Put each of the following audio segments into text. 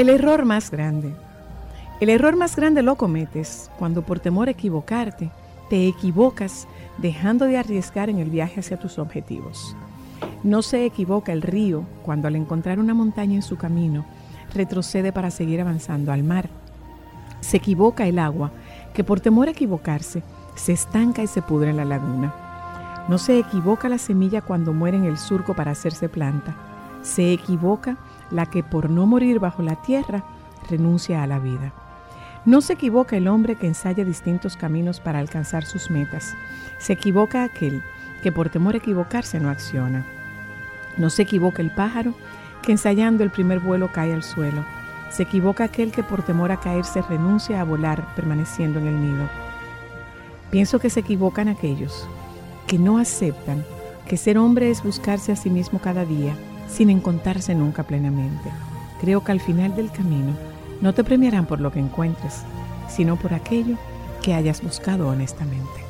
El error más grande. El error más grande lo cometes cuando por temor a equivocarte, te equivocas dejando de arriesgar en el viaje hacia tus objetivos. No se equivoca el río cuando al encontrar una montaña en su camino, retrocede para seguir avanzando al mar. Se equivoca el agua que por temor a equivocarse, se estanca y se pudre en la laguna. No se equivoca la semilla cuando muere en el surco para hacerse planta. Se equivoca la que por no morir bajo la tierra renuncia a la vida. No se equivoca el hombre que ensaya distintos caminos para alcanzar sus metas. Se equivoca aquel que por temor a equivocarse no acciona. No se equivoca el pájaro que ensayando el primer vuelo cae al suelo. Se equivoca aquel que por temor a caerse renuncia a volar permaneciendo en el nido. Pienso que se equivocan aquellos que no aceptan que ser hombre es buscarse a sí mismo cada día sin encontrarse nunca plenamente. Creo que al final del camino no te premiarán por lo que encuentres, sino por aquello que hayas buscado honestamente.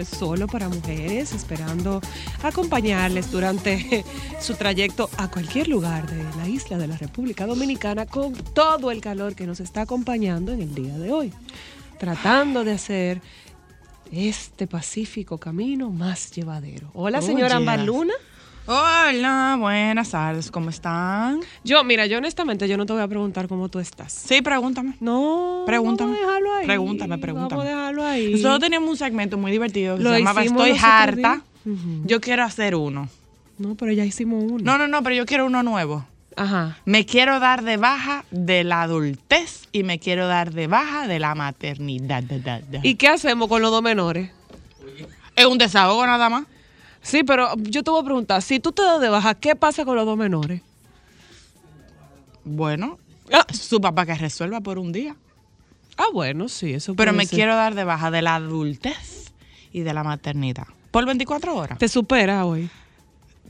Es solo para mujeres, esperando acompañarles durante su trayecto a cualquier lugar de la isla de la República Dominicana con todo el calor que nos está acompañando en el día de hoy, tratando de hacer este pacífico camino más llevadero. Hola, señora Oye. Ámbar Luna. Hola, buenas tardes, ¿cómo están? Yo, mira, yo honestamente yo no te voy a preguntar cómo tú estás. Sí, pregúntame. No, Pregúntame. Vamos a dejarlo ahí. Pregúntame, pregúntame. Vamos a dejarlo ahí. Nosotros teníamos un segmento muy divertido que Lo se llamaba Estoy harta. Yo quiero hacer uno. No, pero ya hicimos uno. No, no, no, pero yo quiero uno nuevo. Ajá. Me quiero dar de baja de la adultez y me quiero dar de baja de la maternidad. Da, da, da. ¿Y qué hacemos con los dos menores? es un desahogo nada más. Sí, pero yo te voy a preguntar, si tú te das de baja, ¿qué pasa con los dos menores? Bueno, Ah, su papá que resuelva por un día. ah, bueno, sí, eso Pero me ser. quiero dar de baja de la adultez y de la maternidad. Por 24 horas. Te supera hoy.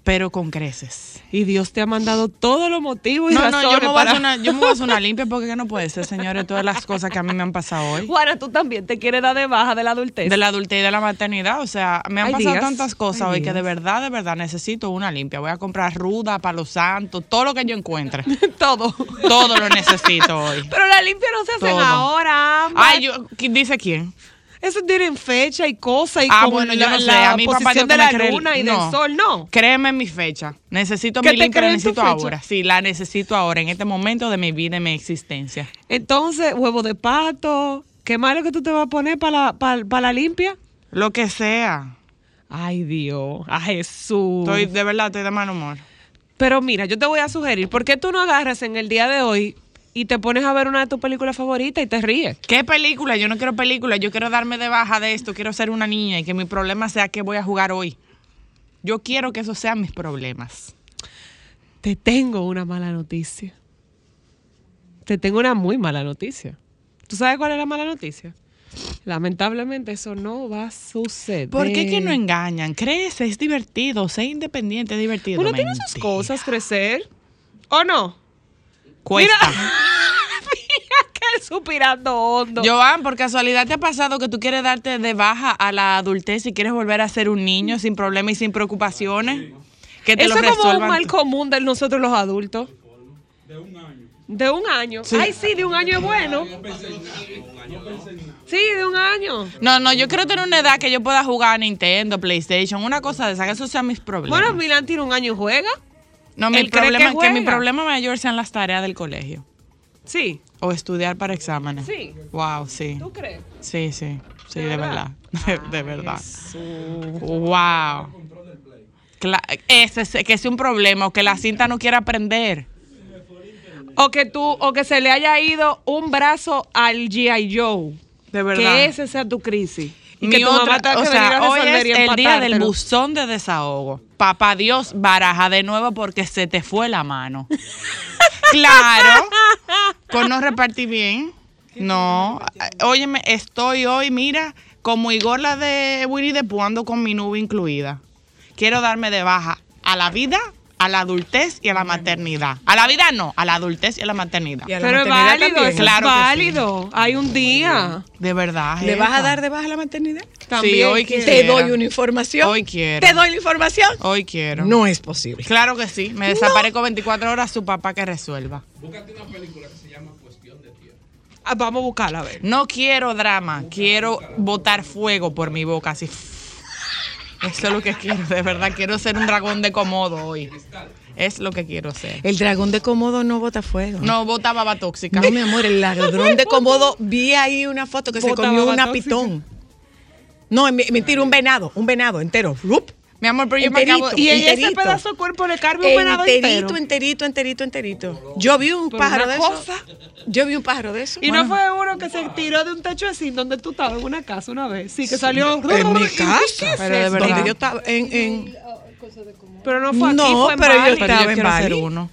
Pero con creces. Y Dios te ha mandado todos los motivos y No, no, razones yo me, voy a una, yo me voy a hacer una limpia porque que no puede ser, señores, todas las cosas que a mí me han pasado hoy. Juana, tú también te quieres dar de baja de la adultez. De la adultez y de la maternidad, o sea, me han pasado tantas cosas hoy que de verdad, de verdad necesito una limpia. Voy a comprar ruda, palo santo, todo lo que yo encuentre. Todo. Todo lo necesito hoy. Pero la limpia no se hacen Todo. ahora. Ay, yo, ¿qui- ¿dice quién? Eso tienen fecha y cosas y Ah, con bueno, yo la, no sé. A papá no de la luna y no. del sol, no. Créeme mi fecha. Necesito ¿Qué mi limpia, la necesito ahora. Sí, la necesito ahora, en este momento de mi vida y mi existencia. Entonces, huevo de pato. ¿Qué malo que tú te vas a poner para la, para, para la limpia? Lo que sea. Ay, Dios. A Jesús. Estoy, de verdad, estoy de mal humor. Pero mira, yo te voy a sugerir, ¿por qué tú no agarras en el día de hoy y te pones a ver una de tus películas favoritas y te ríes? ¿Qué película? Yo no quiero película. Yo quiero darme de baja de esto. Quiero ser una niña y que mi problema sea que voy a jugar hoy. Yo quiero que esos sean mis problemas. Te tengo una mala noticia. Te tengo una muy mala noticia. ¿Tú sabes cuál es la mala noticia? Lamentablemente eso no va a suceder. ¿Por qué que no engañan? Crece, es divertido. Sé independiente, es divertido. Uno tiene sus cosas, crecer. ¿O no? Cuesta. Mira que él suspirando hondo. Joan, por casualidad te ha pasado que tú quieres darte de baja a la adultez y quieres volver a ser un niño sin problemas y sin preocupaciones. Que te Eso lo es como un mal común de nosotros los adultos. De un año. Sí. Ay, sí, de un año es bueno. Sí, de un año. No, no, yo quiero tener una edad que yo pueda jugar a Nintendo, PlayStation, una cosa de esa, que esos sean mis problemas. Bueno, Milán tiene un año y juega. No, mi problema que que, mi problema mayor sean las tareas del colegio Sí. o estudiar para exámenes. Sí. Wow, sí. ¿Tú crees? Sí, sí. Sí, de verdad. verdad? De, de verdad. Wow. Ese, es- que es un problema o que la cinta no quiere aprender. O que tú, o que se le haya ido un brazo al G.I. Joe. De verdad. Que ese sea tu crisis. Y Mi que tu otra- mamá tenga o sea, hoy es el día del buzón de desahogo. Papá Dios, baraja de nuevo porque se te fue la mano. claro. Con no repartir bien. No. Óyeme, estoy hoy, mira, como Igor la de Winnie the Pooh, ando con mi nube incluida. Quiero darme de baja a la vida, a la adultez y a la maternidad. A la vida no, a la adultez y a la maternidad. Y a la Pero es válido, también. eso Claro que es sí. válido. Hay un día. De verdad. ¿Le vas a dar de baja la maternidad? También hoy quiero. Te doy una información. Hoy quiero. Te doy la información. Hoy quiero. No es posible. Claro que sí. Me desaparezco 24 horas, su papá que resuelva. Ah, Vamos a buscarla a ver. No quiero drama, quiero botar fuego por mi boca, así. Eso es lo que quiero, de verdad. Quiero ser un dragón de comodo hoy. Es lo que quiero ser. El dragón de Komodo no bota fuego. No, bota baba tóxica. No, mi amor, el ladrón de Komodo, vi ahí una foto que se comió una tóxica. pitón. No, mentira, un venado, un venado entero. ¡Rup! Mi amor, pero yo me Enterito. acabo... Y en ese Enterito. pedazo de cuerpo le carga un venado Enterito, entero. enterito, enterito, enterito. Yo vi un Pero pájaro una de eso. Yo vi un pájaro de eso. Y no fue uno que se tiró de un techo así donde tú estabas en una casa una vez. Sí, que salió. En mi ¿Y qué casa. es Pero de verdad. Donde yo estaba en, en- Pero no fue aquí, No, fue en pero yo Bali. Pero estaba yo en quiero Bali. ser uno.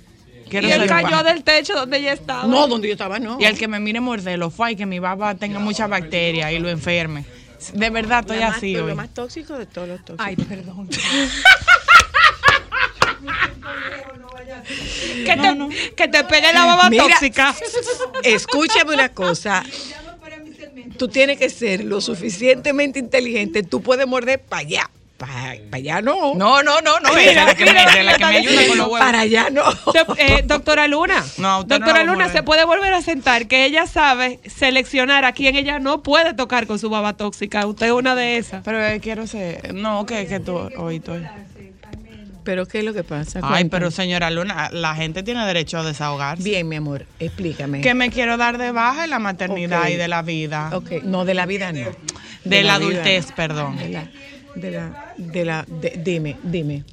Quiero Y él cayó del techo donde ella estaba. No, donde yo estaba no. Y el que me mire morderlo fue que mi baba tenga muchas bacterias y lo enferme. De verdad estoy Lo más- así Lo hoy. más tóxico de todos los tóxicos. Ay, perdón. que, te, que te pegue la baba Mira. tóxica. Escúchame una cosa. Tú tienes que ser lo suficientemente inteligente. Tú puedes morder para allá. Para allá no. No, no, no, no. Mira, la que me, mira, esa es la que me ayuda con los huevos. Para allá no. Do- eh, doctora Luna, No, usted no doctora a Luna, se puede volver a sentar que ella sabe seleccionar a quien ella no puede tocar con su baba tóxica. Usted es una de esas. Pero eh, quiero ser. No, que, que tú hoy estoy. Pero ¿qué es lo que pasa? Ay, Cuéntame. pero señora Luna, la gente tiene derecho a desahogarse. Bien, mi amor, explícame. Que me quiero dar de baja en la maternidad y de la vida. Ok, no, de la vida no. De, la, adultez, no. perdón. De la, de la, de la, de- dime, dime.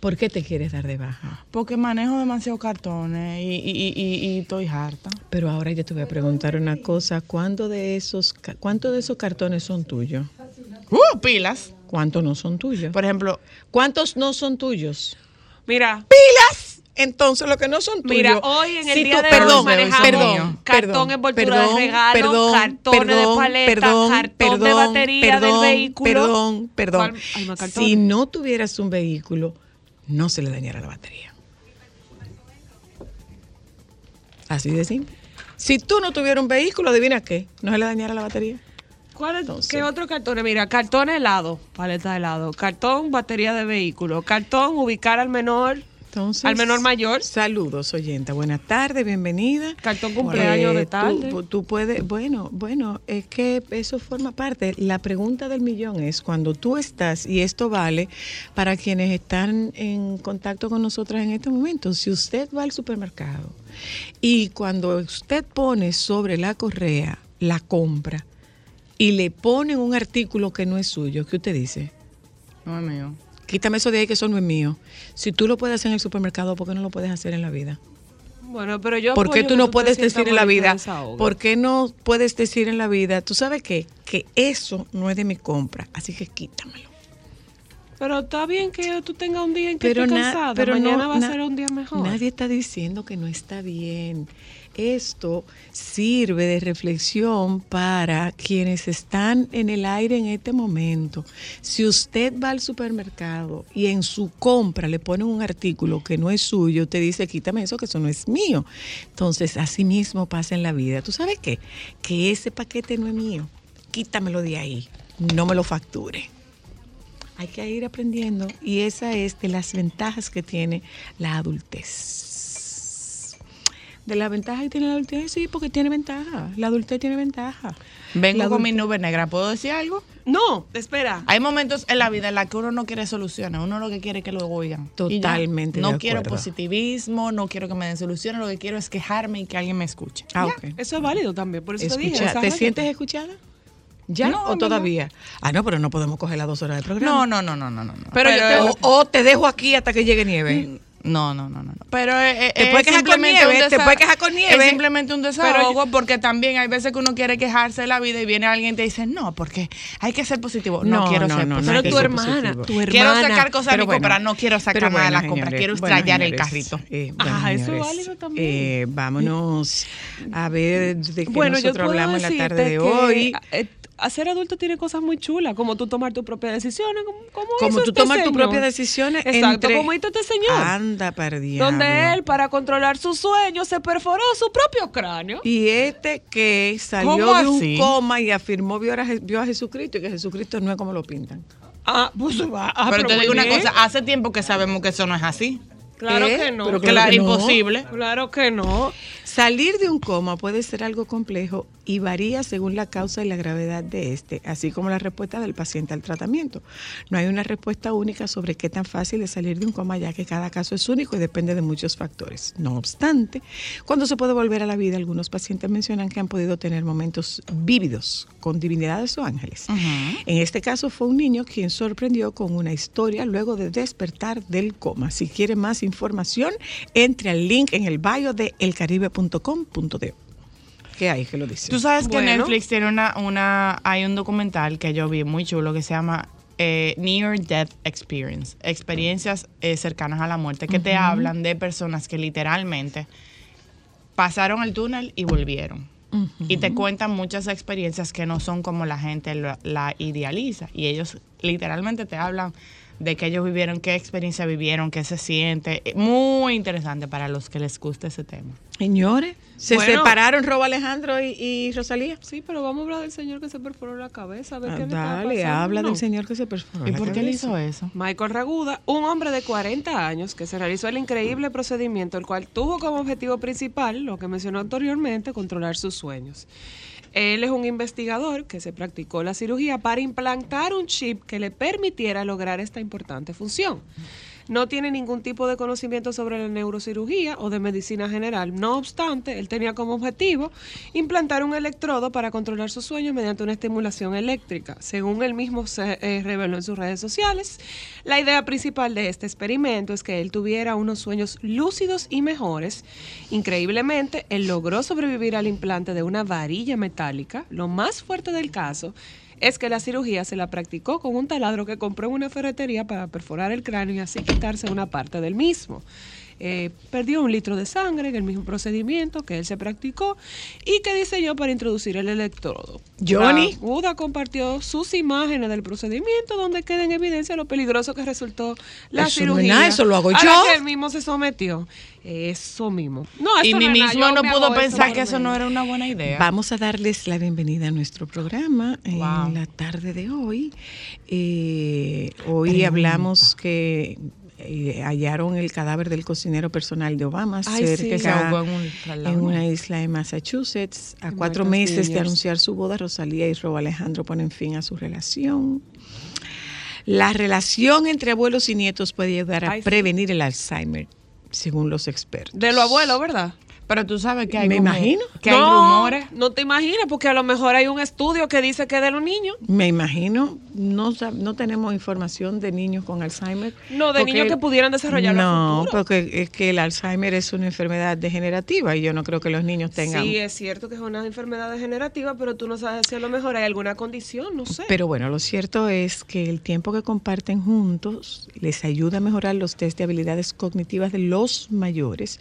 ¿Por qué te quieres dar de baja? Porque manejo demasiados cartones y, y, y, estoy harta. Pero ahora yo te voy a preguntar una cosa. ¿Cuántos de esos, cuántos de esos cartones son tuyos? Uh, pilas. ¿Cuántos no son tuyos? Por ejemplo, ¿Cuántos no son tuyos? Mira, ¡Pilas! Entonces, lo que no son tuyos. Mira, hoy en el si día tú- de perdón, hoy manejamos perdón, cartón, envoltura perdón, de regalo, perdón, cartones de perdón, paleta, perdón, cartón de perdón, batería perdón, del vehículo. Perdón, perdón. Si no tuvieras un vehículo, no se le dañara la batería. Así de simple. Si tú no tuvieras un vehículo, adivina qué, no se le dañara la batería. ¿Cuál es, Entonces- ¿Qué otro cartón? Mira, cartón helado, paleta de helado, cartón batería de vehículo, cartón ubicar al menor, Entonces, al menor mayor, Saludos, oyenta. Buenas tardes, bienvenida. cartón cumpleaños Eh, de tarde. Tú, tú puedes, bueno, bueno, es que eso forma parte. La pregunta del millón es cuando tú estás, y esto vale para quienes están en contacto con nosotras en este momento, si usted va al supermercado y cuando usted pone sobre la correa la compra y le ponen un artículo que no es suyo, ¿qué usted dice? No es mío. Quítame eso de ahí que eso no es mío. Si tú lo puedes hacer en el supermercado, ¿por qué no lo puedes hacer en la vida? Bueno, pero yo ¿Por qué tú no puedes decir en la vida? ¿Por qué no puedes decir en la vida? Tú sabes qué? Que eso no es de mi compra, así que quítamelo. Pero está bien que tú tengas un día en que Pero, estés cansada, pero mañana no- va a ser un día mejor. Nadie está diciendo que no está bien. Esto sirve de reflexión para quienes están en el aire en este momento. Si usted va al supermercado y en su compra le ponen un artículo que no es suyo, usted dice, quítame eso, que eso no es mío. Entonces, así mismo pasa en la vida. ¿Tú sabes qué? Que ese paquete no es mío. Quítamelo de ahí. No me lo facture. Hay que ir aprendiendo y esa es de las ventajas que tiene la adultez. De la ventaja que tiene la adultez, sí, porque tiene ventaja. La adultez tiene ventaja. Vengo La con mi nube negra. ¿Puedo decir algo? No, espera. Hay momentos en la vida en los que uno no quiere soluciones, uno lo que quiere es que lo oigan. Totalmente No de quiero acuerdo. positivismo, no quiero que me den soluciones, lo que quiero es quejarme y que alguien me escuche. Ah, Ya, ok. Eso es válido también, por eso te dije. Escucha- ¿Te sientes escuchada? ¿Ya No, o no, todavía? Ah, no, pero no podemos coger las dos horas de programa. no, no, no, no, no. no. Pero yo te- O, o te dejo aquí hasta que llegue nieve. No, no, no, no. no. Pero eh, eh, Te es puedes quejar con nieve, te puedes quejar con nieve. Es simplemente un desahogo porque también hay veces que uno quiere quejarse de la vida y viene alguien y te dice, no, porque hay que ser positivo. No, No, quiero no, ser no, no positivo. Pero tu hermana, positivo. tu hermana. Quiero sacar cosas de mi bueno, compra, no quiero sacar nada de la bueno, compra, señores, quiero bueno, estrellar el carrito. eh, Ajá, bueno, eso es señores, válido también. eh, vámonos a ver de qué Bueno, yo nosotros hablamos en la tarde de que, hoy. Hacer adulto tiene cosas muy chulas, como tú tomar tus propias decisiones, como, como Como tú este tomas tus propias decisiones Exacto, entre- como hizo este señor. Anda para diablo. donde él, para controlar sus sueños, se perforó su propio cráneo. Y este que salió ¿Cómo de un así? coma y afirmó vio a, vio a Jesucristo y que Jesucristo no es como lo pintan. Ah, pues va. ah, pero te digo una cosa, hace tiempo que sabemos que eso no es así. Claro ¿Eh? que no. Pero Claro, que no. imposible. Claro que no. Salir de un coma puede ser algo complejo y varía según la causa y la gravedad de este, así como la respuesta del paciente al tratamiento. No hay una respuesta única sobre qué tan fácil es salir de un coma, ya que cada caso es único y depende de muchos factores. No obstante, cuando se puede volver a la vida, algunos pacientes mencionan que han podido tener momentos vívidos con divinidades o ángeles. En este caso fue un niño quien sorprendió con una historia luego de despertar del coma. Si quiere más información, entre al link en el bio de elcaribe.com.de. ¿Qué hay que lo dice? Tú sabes que Bueno. Netflix tiene una, una, hay un documental que yo vi muy chulo que se llama eh, Near Death Experience, experiencias eh, cercanas a la muerte, que te hablan de personas que literalmente pasaron el túnel y volvieron. Y te cuentan muchas experiencias que no son como la gente lo- la idealiza. Y ellos literalmente te hablan de que ellos vivieron, qué experiencia vivieron, qué se siente. Eh, Muy interesante para los que les guste ese tema. Señores, se Bueno. separaron Robo Alejandro y, y Rosalía. Sí, pero vamos a hablar del señor que se perforó la cabeza. A ver Ah, qué le está dale, habla No. del señor que se perforó. ¿Y la por qué él cabeza. hizo eso? Michael Raguda, un hombre de 40 años que se realizó el increíble procedimiento, el cual tuvo como objetivo principal, lo que mencionó anteriormente, controlar sus sueños. Él es un investigador que se practicó la cirugía para implantar un chip que le permitiera lograr esta importante función. No tiene ningún tipo de conocimiento sobre la neurocirugía o de medicina general. No obstante, él tenía como objetivo implantar un electrodo para controlar sus sueños mediante una estimulación eléctrica. Según él mismo se eh, reveló en sus redes sociales, la idea principal de este experimento es que él tuviera unos sueños lúcidos y mejores. Increíblemente, él logró sobrevivir al implante de una varilla metálica. Lo más fuerte del caso es que la cirugía se la practicó con un taladro que compró en una ferretería para perforar el cráneo y así quitarse una parte del mismo. Eh, perdió un litro de sangre en el mismo procedimiento que él se practicó y que diseñó para introducir el electrodo. Johnny. La UDA compartió sus imágenes del procedimiento donde queda en evidencia lo peligroso que resultó la Eso no es cirugía. nada, eso lo hago a la yo. que él mismo se sometió. Eso mismo. No, Y eso mi no mismo no pudo eso pensar que eso no era una buena idea. Vamos a darles la bienvenida a nuestro programa en la tarde de hoy. Eh, hoy hablamos que eh, hallaron el cadáver del cocinero personal de Obama Ay, sí. cerca ahogó en en una isla de Massachusetts. A En cuatro meses de anunciar su boda, Rosalía y Robo Alejandro ponen fin a su relación. La relación entre abuelos y nietos puede ayudar a Ay, sí. prevenir el Alzheimer, según los expertos. De lo abuelo, ¿verdad? Pero tú sabes que hay Me como- imagino. que hay no, rumores. No te imaginas, porque a lo mejor hay un estudio que dice que es de los niños. Me imagino, no, sab- no tenemos información de niños con Alzheimer. No, de porque- niños que pudieran desarrollarlo No, porque es que el Alzheimer es una enfermedad degenerativa y yo no creo que los niños tengan. Sí, es cierto que es una enfermedad degenerativa, pero tú no sabes si a lo mejor hay alguna condición, no sé. Pero bueno, lo cierto es que el tiempo que comparten juntos les ayuda a mejorar los test de habilidades cognitivas de los mayores,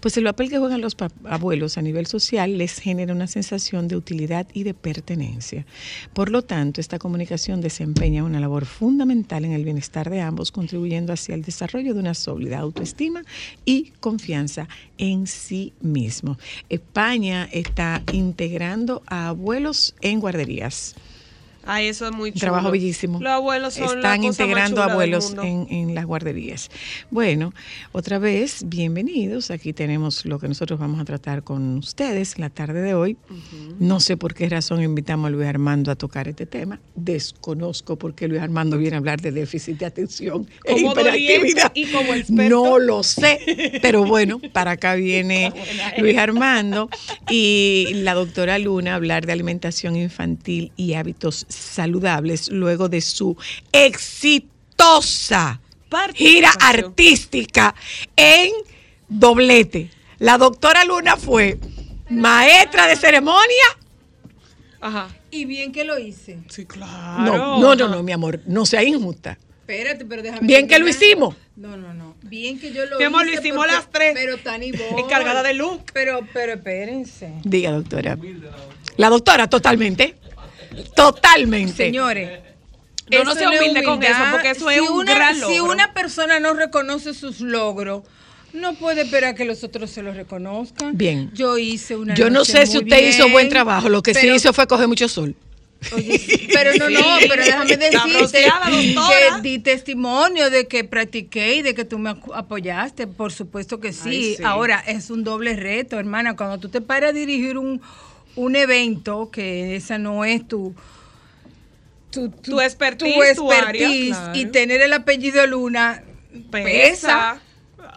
pues el papel que juegan los pa- abuelos a nivel social les genera una sensación de utilidad y de pertenencia. Por lo tanto, esta comunicación desempeña una labor fundamental en el bienestar de ambos, contribuyendo hacia el desarrollo de una sólida autoestima y confianza en sí mismo. España está integrando a abuelos en guarderías. Ay, eso es muy chulo. trabajo bellísimo. Los abuelos son la Están cosa más integrando del abuelos mundo. en, en las guarderías. Bueno, otra vez, bienvenidos. Aquí tenemos lo que nosotros vamos a tratar con ustedes la tarde de hoy. No sé por qué razón invitamos a Luis Armando a tocar este tema. Desconozco por qué Luis Armando viene a hablar de déficit de atención e hiperactividad. y como experto. No lo sé, pero bueno, para acá viene Luis Armando y la doctora Luna a hablar de alimentación infantil y hábitos saludables luego de su exitosa gira artística en doblete. La doctora Luna fue maestra de ceremonia. Ajá. Y bien que lo hice. Sí, claro. No, no, no, no, mi amor, no sea injusta. Espérate, pero déjame. Bien que lo hicimos. No, no, no. Bien que yo lo Mi amor, lo hice hicimos porque- las tres. Pero tan. Encargada de look. Pero, pero espérense. Diga, doctora. La doctora, totalmente. Totalmente. Señores. No, no sea humilde con eso, porque eso es un una, gran Si logro. una persona no reconoce sus logros, no puede esperar que los otros se los reconozcan. Bien. Yo hice una Yo no noche sé si usted hizo buen trabajo. Lo que sí hizo fue coger mucho sol. Oye, pero no, no, pero déjame decirte que di testimonio de que practiqué y de que tú me apoyaste, por supuesto que sí. Ay, sí. Ahora es un doble reto, hermana, cuando tú te paras a dirigir un, un evento, que esa no es tu... Tu, Tu expertise, tu tu área, expertise, claro. y tener el apellido Luna pesa,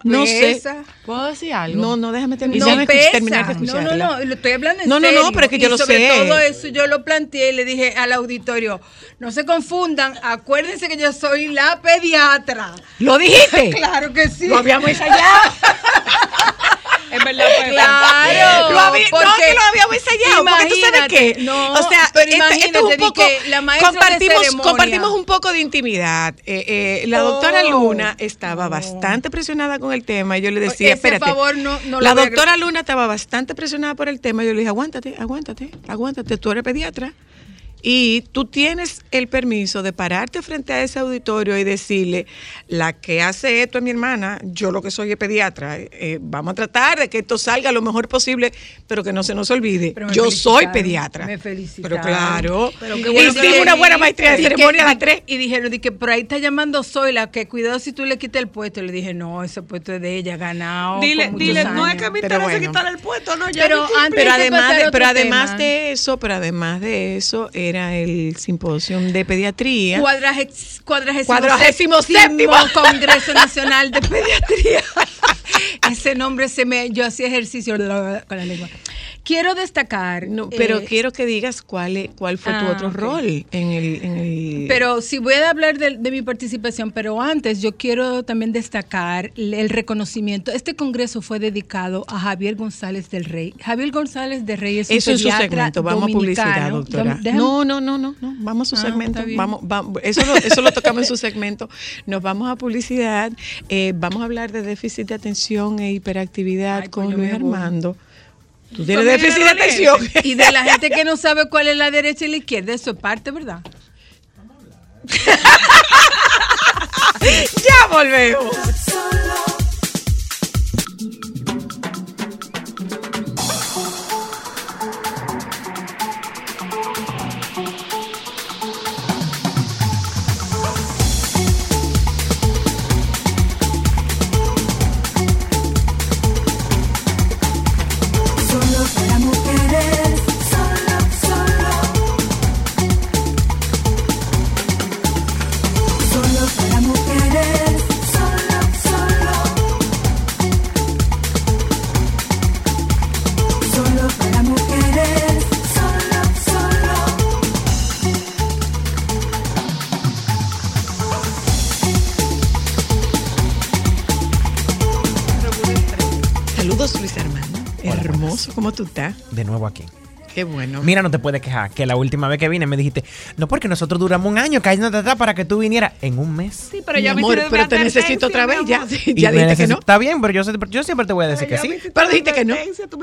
No sé. ¿Puedo decir algo? No, no, déjame terminar. No pesa. terminar de no, no, no, lo estoy hablando en No, no, no, pero es que yo Y lo sobre sé. todo eso yo lo planteé y le dije al auditorio, no se confundan, acuérdense que yo soy la pediatra. ¿Lo dijiste? Claro que sí. Lo habíamos ensayado. Es verdad, pues, Claro. Lo había- no, que lo habíamos ensayado. Porque tú sabes qué. no, o sea, pero esto- es un poco. la maestra de compartimos, compartimos un poco de intimidad. Eh, eh, la doctora Oh. Luna estaba bastante presionada con el tema. Y yo le decía, Ese espérate. favor no- no la doctora Luna estaba bastante presionada por el tema. Yo le dije, aguántate, aguántate, aguántate. Tú eres pediatra. Y tú tienes el permiso de pararte frente a ese auditorio y decirle, la que hace esto es mi hermana, yo lo que soy es pediatra, eh, vamos a tratar de que esto salga lo mejor posible, pero que no se nos olvide, yo soy pediatra. me felicitaron. Pero claro, Pero y qué bueno que le una buena maestría de Di que- ceremonia a las tres. Y dijeron, di que por ahí está llamando Zoila, que cuidado si tú le quitas el puesto. Y le dije, no, ese puesto es de ella, ganado. Dile, dile, no es años". que me Pero interesa bueno. quitarle el puesto, no, ya Pero cumplí. antes Pero además, de, a pero además tema. de eso, pero además de eso, era el simposio de pediatría. Cuadragex- Cuadragésimo, Cuadragésimo séptimo séptimo. Congreso Nacional de Pediatría. Ese nombre se me. Yo hacía ejercicio con la lengua. Quiero destacar. No, pero eh, quiero que digas cuál, es- cuál fue tu Ah, otro rol en el, en el- Pero sí voy a hablar de, de mi participación, pero antes yo quiero también destacar el el reconocimiento. Este congreso fue dedicado a Javier González del Rey. Javier González del Rey es un Eso es su segmento. Vamos a publicidad, doctora. Déjame- No, no, no, no, no. Vamos a su Ah, segmento. Vamos, vamos. Eso, lo, eso lo tocamos en su segmento. Nos vamos a publicidad. Eh, vamos a hablar de déficit de atención e hiperactividad Ay, pues con yo Luis voy. Tú tienes déficit de atención. Y de la gente que no sabe cuál es la derecha y la izquierda, eso es parte, ¿verdad? ya volvemos. Hermoso, ¿cómo tú estás? De nuevo aquí. Qué bueno. Mira, no te puedes quejar, que la última vez que vine me dijiste, no, porque nosotros duramos un año cayendo atrás para que tú vinieras en un mes. Sí, pero Mi ya me amor, pero te necesito otra vez. Ya, amor. ya dijiste que no. Está bien, pero yo, yo siempre te voy a decir que sí. Pero dijiste que no.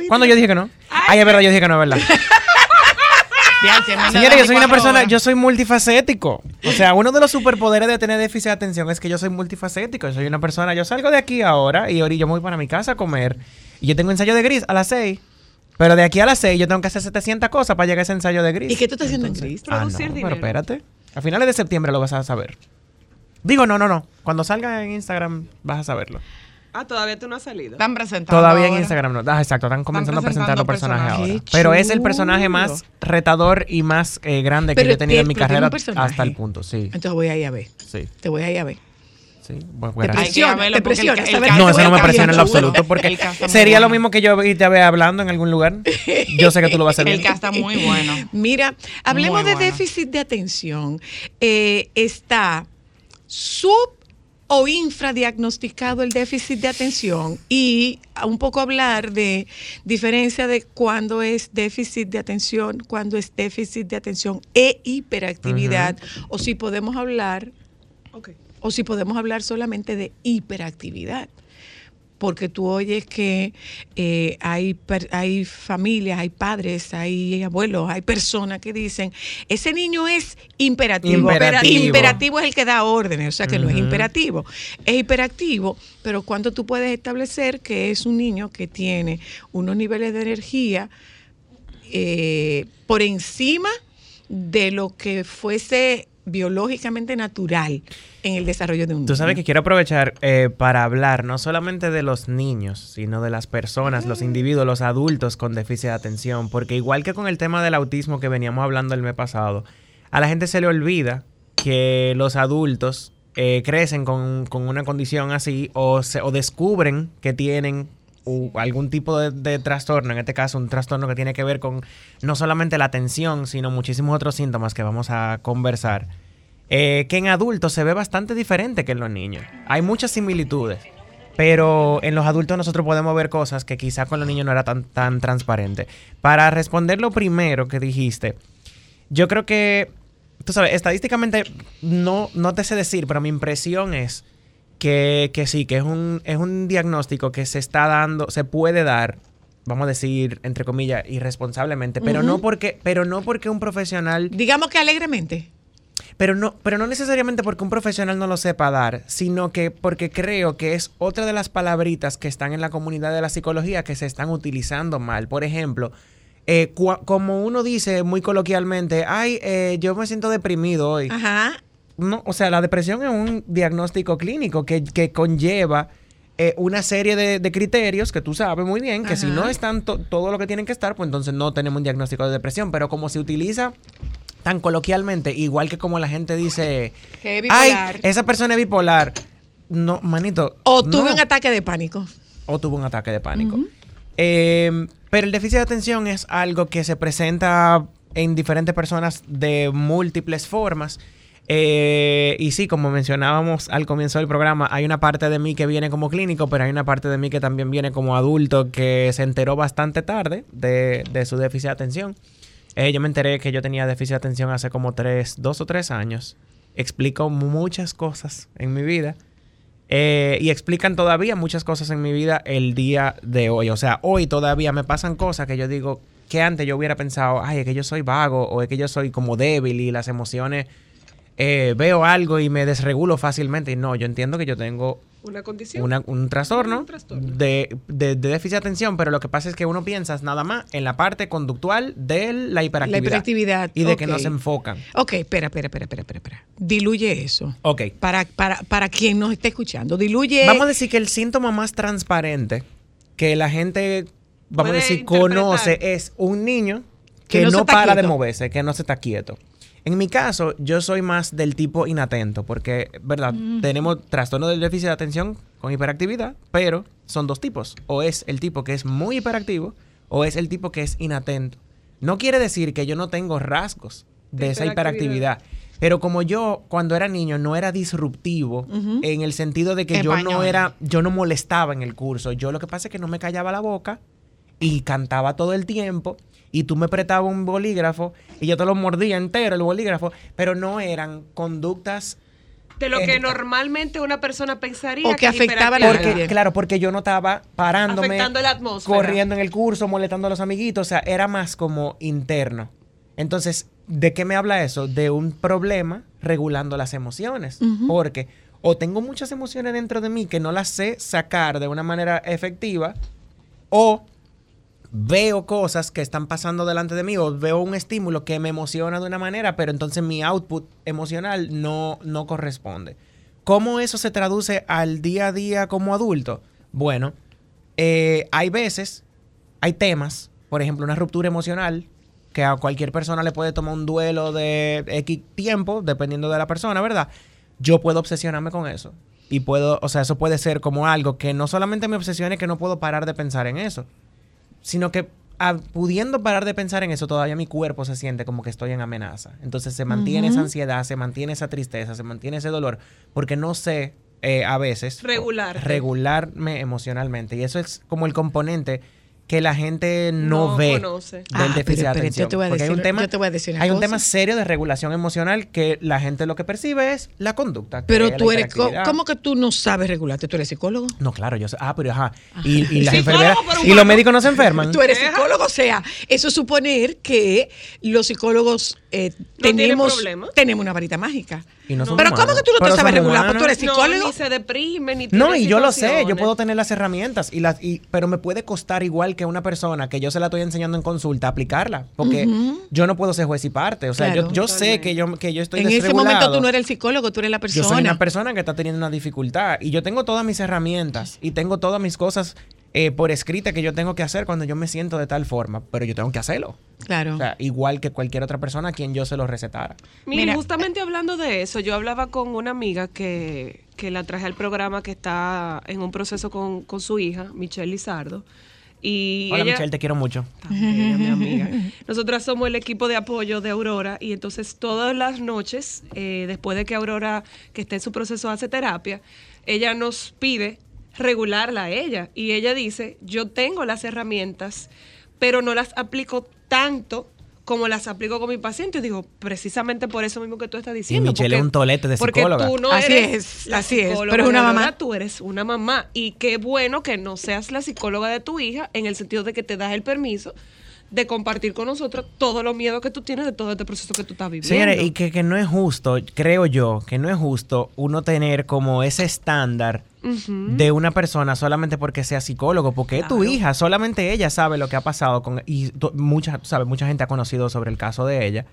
Cuando yo dije que no. Ay, es verdad, yo dije que no, es verdad. Da yo soy una 24 persona, horas. yo soy multifacético. O sea, uno de los superpoderes de tener déficit de atención es que yo soy multifacético. Yo soy una persona, yo salgo de aquí ahora y ahorita yo me voy para mi casa a comer. Y yo tengo ensayo de gris a las 6. Pero de aquí a las 6 yo tengo que hacer 700 cosas para llegar a ese ensayo de gris. ¿Y qué tú estás haciendo en Gris? Ah, no, pero espérate. A finales de septiembre lo vas a saber. Digo, no, no, no. Cuando salga en Instagram vas a saberlo. Ah, todavía tú no has salido. Están presentando. Todavía en. Instagram no. Ah, exacto, están comenzando a presentar los personajes personajes. ahora. Qué Pero es el personaje más retador y más eh, grande que yo he tenido en mi carrera hasta el punto, sí. Entonces voy a ir a ver. Sí, Te voy a ir a ver. Sí. Bueno, Te presiona, te el- presiona, el No, eso no me presiona en lo absoluto porque sería lo mismo que yo y te vea hablando en algún lugar. Yo sé que tú lo vas a hacer El está muy bueno. Mira, hablemos Muy de bueno. déficit de atención. Eh, está sub o infradiagnosticado el déficit de atención y a un poco hablar de diferencia de cuándo es déficit de atención, cuándo es déficit de atención e hiperactividad, o si podemos hablar Ok. O si podemos hablar solamente de hiperactividad. Porque tú oyes que eh, hay, hay familias, hay padres, hay abuelos, hay personas que dicen, ese niño es imperativo. Imperativo. Imperativo es el que da órdenes, o sea que no es imperativo. Es hiperactivo, pero cuando tú puedes establecer que es un niño que tiene unos niveles de energía eh, por encima de lo que fuese biológicamente natural en el desarrollo de un Tú sabes niño. que quiero aprovechar eh, para hablar no solamente de los niños, sino de las personas, los individuos, los adultos con déficit de atención, porque igual que con el tema del autismo que veníamos hablando el mes pasado, a la gente se le olvida que los adultos eh, crecen con, con una condición así o, se- o descubren que tienen algún tipo de, trastorno, en este caso un trastorno que tiene que ver con no solamente la atención, sino muchísimos otros síntomas que vamos a conversar eh, que en adultos se ve bastante diferente que en los niños. Hay muchas similitudes, pero en los adultos nosotros podemos ver cosas que quizá con los niños no era tan, tan transparente. Para responder lo primero que dijiste, yo creo que, tú sabes, estadísticamente no, no te sé decir, pero mi impresión es que, que sí, que es un, es un diagnóstico que se está dando, se puede dar, vamos a decir, entre comillas, irresponsablemente, pero, no, porque, pero no porque un profesional Digamos que alegremente. pero no, pero no necesariamente porque un profesional no lo sepa dar, sino que porque creo que es otra de las palabritas que están en la comunidad de la psicología que se están utilizando mal. Por ejemplo, eh, como uno dice muy coloquialmente, ay, eh, yo me siento deprimido hoy. Ajá. No, o sea, la depresión es un diagnóstico clínico que, que conlleva eh, una serie de, de criterios que tú sabes muy bien, que si no están to- todo lo que tienen que estar, pues entonces no tenemos un diagnóstico de depresión. Pero como se utiliza tan coloquialmente, igual que como la gente dice, Que es ay, bipolar. esa persona es bipolar. No, manito. O tuve no. un ataque de pánico. O tuvo un ataque de pánico. Eh, pero el déficit de atención es algo que se presenta en diferentes personas de múltiples formas. Eh, y sí, como mencionábamos al comienzo del programa, hay una parte de mí que viene como clínico, pero hay una parte de mí que también viene como adulto que se enteró bastante tarde de, de su déficit de atención. Eh, yo me enteré que yo tenía déficit de atención hace como tres, dos o tres años. Explico muchas cosas en mi vida. Eh, y explican todavía muchas cosas en mi vida el día de hoy. O sea, hoy todavía me pasan cosas que yo digo que antes yo hubiera pensado, ay, es que yo soy vago o es que yo soy como débil y las emociones eh, veo algo y me desregulo fácilmente. Y no, yo entiendo que yo tengo Una condición. una- un trastorno, Un trastorno. De, de- de déficit de atención, pero lo que pasa es que uno piensa nada más en la parte conductual de la hiperactividad. La hiperactividad. Y de que no se enfocan. Ok, espera, espera, espera, espera, espera. Diluye eso. Ok. Para, para, para quien nos esté escuchando. Diluye. Vamos a decir que el síntoma más transparente que la gente, vamos a decir, conoce es un niño que, Que no para de moverse, que no se está quieto. En mi caso, yo soy más del tipo inatento, porque, ¿verdad? Mm. Tenemos trastorno del déficit de atención con hiperactividad, pero son dos tipos. O es el tipo que es muy hiperactivo, o es el tipo que es inatento. No quiere decir que yo no tengo rasgos de De esa hiperactividad. Pero como yo, cuando era niño, no era disruptivo, en el sentido de que yo no era, yo no molestaba en el curso. Yo lo que pasa es que no me callaba la boca y cantaba todo el tiempo. Y tú me apretabas un bolígrafo y yo te lo mordía entero el bolígrafo, pero no eran conductas De lo que Eh, normalmente una persona pensaría. O que afectaba a hiperactividad. porque, claro, porque yo no estaba parándome, Afectando la atmósfera. corriendo en el curso, molestando a los amiguitos, o sea, era más como interno. Entonces, ¿de qué me habla eso? De un problema regulando las emociones, porque o tengo muchas emociones dentro de mí que no las sé sacar de una manera efectiva, o veo cosas que están pasando delante de mí o veo un estímulo que me emociona de una manera, pero entonces mi output emocional no, no corresponde. ¿Cómo eso se traduce al día a día como adulto? Bueno, eh, hay veces, hay temas, por ejemplo, una ruptura emocional, que a cualquier persona le puede tomar un duelo de X tiempo, dependiendo de la persona, ¿verdad? Yo puedo obsesionarme con eso. Y puedo, o sea, eso puede ser como algo que no solamente me obsesione, que no puedo parar de pensar en eso sino que ah, pudiendo parar de pensar en eso, todavía mi cuerpo se siente como que estoy en amenaza. Entonces se mantiene esa ansiedad, se mantiene esa tristeza, se mantiene ese dolor, porque no sé eh, a veces Regularte. regularme emocionalmente. Y eso es como el componente que la gente no, No ve conoce. del Ah, déficit pero- de yo te voy a Porque hay decir- un tema, yo te voy a decir una hay un tema serio de regulación emocional que la gente lo que percibe es la conducta. Pero tú eres. ¿cómo que tú no sabes regularte? ¿Tú eres psicólogo? No, claro, yo sé. Ah, pero ajá. Y, y las enfermeras. Y los médicos no se enferman. Tú eres psicólogo, o sea, eso suponer que los psicólogos eh, tenemos, tenemos una varita mágica. Y no Pero ¿cómo humanos. que tú no te sabes regular? Pues humanos. tú eres psicólogo. No, ni se deprime, ni No, y yo lo sé, yo puedo tener las herramientas, y las, y, pero me puede costar igual que una persona que yo se la estoy enseñando en consulta aplicarla, porque yo no puedo ser juez y parte, o sea, Claro. yo, yo sé que yo, que yo estoy en ese momento tú no eres el psicólogo, tú eres la Yo persona. soy una persona que está teniendo una dificultad y yo tengo todas mis herramientas y tengo todas mis cosas eh, por escrita que yo tengo que hacer cuando yo me siento de tal forma, pero yo tengo que hacerlo. Claro. O sea, igual que cualquier otra persona a quien yo se lo recetara. Mira, Mira, justamente hablando de eso, yo hablaba con una amiga que, que la traje al programa que está en un proceso con, con su hija, Michelle Lizardo. Y Hola ella, Michelle, te quiero mucho. Bella, mi amiga. Nosotras somos el equipo de apoyo de Aurora y entonces todas las noches, eh, después de que Aurora, que está en su proceso, hace terapia, ella nos pide regularla a ella. Y ella dice, yo tengo las herramientas, pero no las aplico tanto como las aplico con mi paciente. Y digo, precisamente por eso mismo que tú estás diciendo. Michelle es un tolete de porque psicóloga. tú no Así eres es, la así es, pero es una mamá. Tú eres una mamá y qué bueno que no seas la psicóloga de tu hija en el sentido de que te das el permiso de compartir con nosotros todos los miedos que tú tienes de todo este proceso que tú estás viviendo. Señores, y que, que no es justo, creo yo, que no es justo uno tener como ese estándar de una persona solamente porque sea psicólogo, porque tu hija, solamente ella sabe lo que ha pasado con y mucha, sabes, mucha gente ha conocido sobre el caso de ella.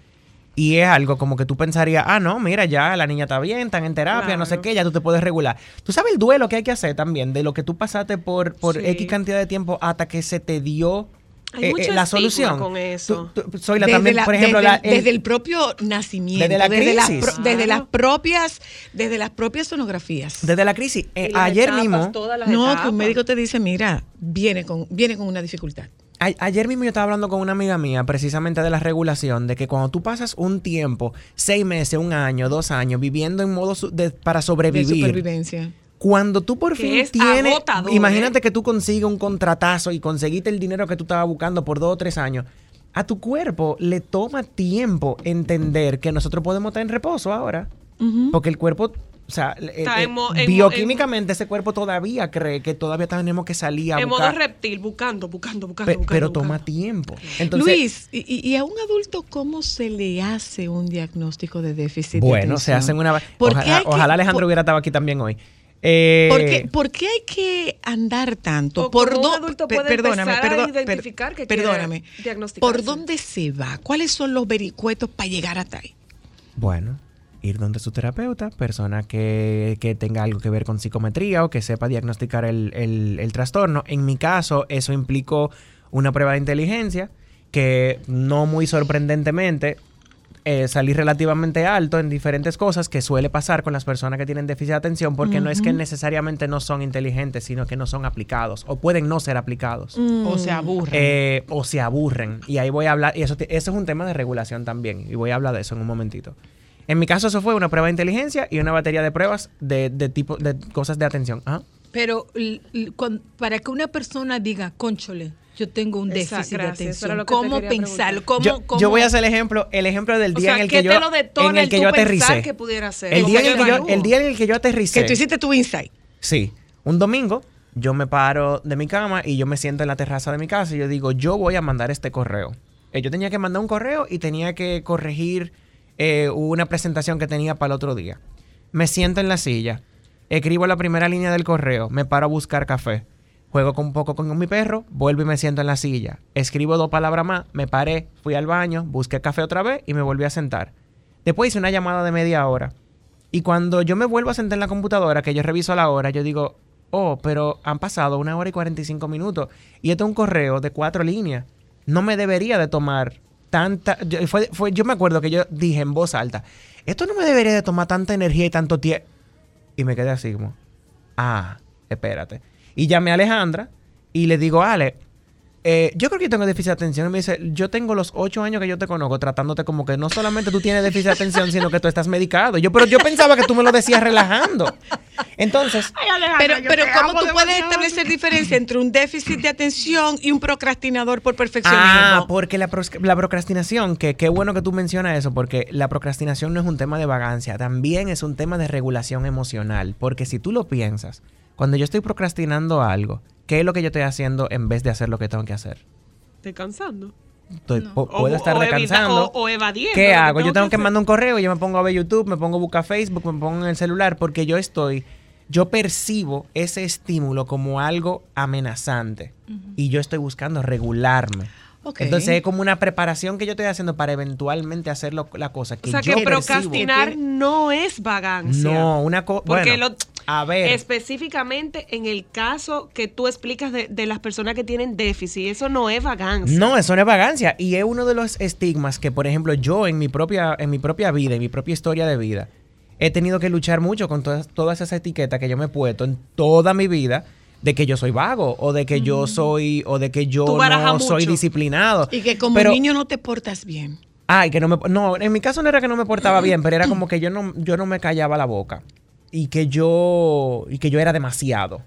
Y es algo como que tú pensarías, ah, no, mira, ya la niña está bien, están en terapia, no sé qué, ya tú te puedes regular. Tú sabes el duelo que hay que hacer también de lo que tú pasaste por, por Sí. X cantidad de tiempo hasta que se te dio Hay eh, mucho eh, la estigma solución. con eso. Tú- tú- Zoila, Desde también, la- por ejemplo, desde, la- el- desde el propio nacimiento, Desde la las, crisis. pro- desde las propias, desde las propias sonografías. desde la crisis. eh, las ayer etapas, mismo, las no, que etapas. un médico te dice, mira, viene con, viene con una dificultad. A- ayer mismo yo estaba hablando con una amiga mía precisamente de la regulación, de que cuando tú pasas un tiempo, seis meses, un año, dos años, viviendo en modo de- para De sobrevivir, supervivencia. Cuando tú por Que fin es tienes, agotador, imagínate ¿eh? que tú consigues un contratazo y conseguiste el dinero que tú estabas buscando por dos o tres años, a tu cuerpo le toma tiempo entender que nosotros podemos estar en reposo ahora, porque el cuerpo... O sea, eh, eh, bioquímicamente ese cuerpo todavía cree que todavía tenemos que salir a En modo buscar, reptil, buscando, buscando, buscando. pe- buscando, pero buscando. toma tiempo. Entonces, Luis, y, a un adulto cómo se le hace un diagnóstico de déficit de Bueno, se hacen una... ¿Por qué Ojalá, hay que- ojalá Alejandro por- hubiera estado aquí también hoy. Eh, ¿Por qué, por qué hay que andar tanto? O ¿Por adulto puede perdóname, identificar que perdóname. ¿Por dónde se va? ¿Cuáles son los vericuetos para llegar hasta ahí? Bueno, ir donde su terapeuta, persona que, que tenga algo que ver con psicometría o que sepa diagnosticar el, el- el trastorno. En mi caso, eso implicó una prueba de inteligencia que no muy sorprendentemente eh, salí relativamente alto en diferentes cosas que suele pasar con las personas que tienen déficit de atención porque no es que necesariamente no son inteligentes, sino que no son aplicados o pueden no ser aplicados. O se aburre. Eh, o se aburren. Y ahí voy a hablar, y eso, eso es un tema de regulación también, y voy a hablar de eso en un momentito. En mi caso eso fue una prueba de inteligencia y una batería de pruebas de, de tipo de cosas de atención. Pero para que una persona diga, conchole, yo tengo un déficit gracias, de atención, lo que te ¿cómo pensarlo? ¿Cómo, Yo, cómo- yo voy a hacer el ejemplo, el ejemplo del O día sea, en el ¿qué que yo te lo detona en el que tú yo pensar aterricé. que pudiera ser? El día, en el que yo, el día en el que yo aterricé. Que tú hiciste tu insight. Sí, un domingo yo me paro de mi cama y yo me siento en la terraza de mi casa y yo digo, yo voy a mandar este correo. Eh, yo tenía que mandar un correo y tenía que corregir eh, una presentación que tenía para el otro día. Me siento en la silla, escribo la primera línea del correo, me paro a buscar café, juego un poco con mi perro, vuelvo y me siento en la silla, escribo dos palabras más, me paré, fui al baño, busqué café otra vez y me volví a sentar. Después hice una llamada de media hora. Y cuando yo me vuelvo a sentar en la computadora, que yo reviso la hora, yo digo, oh, pero han pasado una hora y 45 minutos. Y esto es un correo de cuatro líneas. No me debería de tomar tanta... Fue, fue- yo me acuerdo que yo dije en voz alta, esto no me debería de tomar tanta energía y tanto tiempo. Y me quedé así como, ah, espérate. Y llamé a Alejandra y le digo, Ale, eh, yo creo que yo tengo déficit de atención. Y me dice, yo tengo los ocho años que yo te conozco tratándote como que no solamente tú tienes déficit de atención, sino que tú estás medicado. Yo, pero yo pensaba que tú me lo decías relajando. Entonces, Pero, pero ¿cómo tú puedes establecer diferencia entre un déficit de atención y un procrastinador por perfeccionismo? Ah, porque la, la procrastinación, que qué bueno que tú mencionas eso, porque la procrastinación no es un tema de vagancia, también es un tema de regulación emocional. Porque si tú lo piensas, cuando yo estoy procrastinando algo, ¿qué es lo que yo estoy haciendo en vez de hacer lo que tengo que hacer? Descansando. Estoy- po- O- puedo estar o evita- descansando. o- o evadiendo ¿Qué hago? tengo Yo tengo que mandar un correo, yo me pongo a ver YouTube, me pongo a buscar Facebook, me pongo en el celular, porque yo estoy, yo percibo ese estímulo como algo amenazante y yo estoy buscando regularme. Ok. Entonces es como una preparación que yo estoy haciendo para eventualmente hacer lo- la cosa que O sea, yo que percibo. procrastinar no es vagancia. No, una cosa. Porque Bueno, lo, a ver. específicamente en el caso que tú explicas de, de las personas que tienen déficit, eso no es vagancia. No, eso no es vagancia. Y es uno de los estigmas que, por ejemplo, yo en mi propia, en mi propia vida, en mi propia historia de vida, he tenido que luchar mucho con todas, todas esas etiquetas que yo me he puesto en toda mi vida de que yo soy vago o de que yo soy o de que yo no soy disciplinado. Y que como Pero- niño no te portas bien. Ay, que no me... No, en mi caso no era que no me portaba bien, pero era como que yo no, yo no me callaba la boca. Y que yo... Y que yo era demasiado.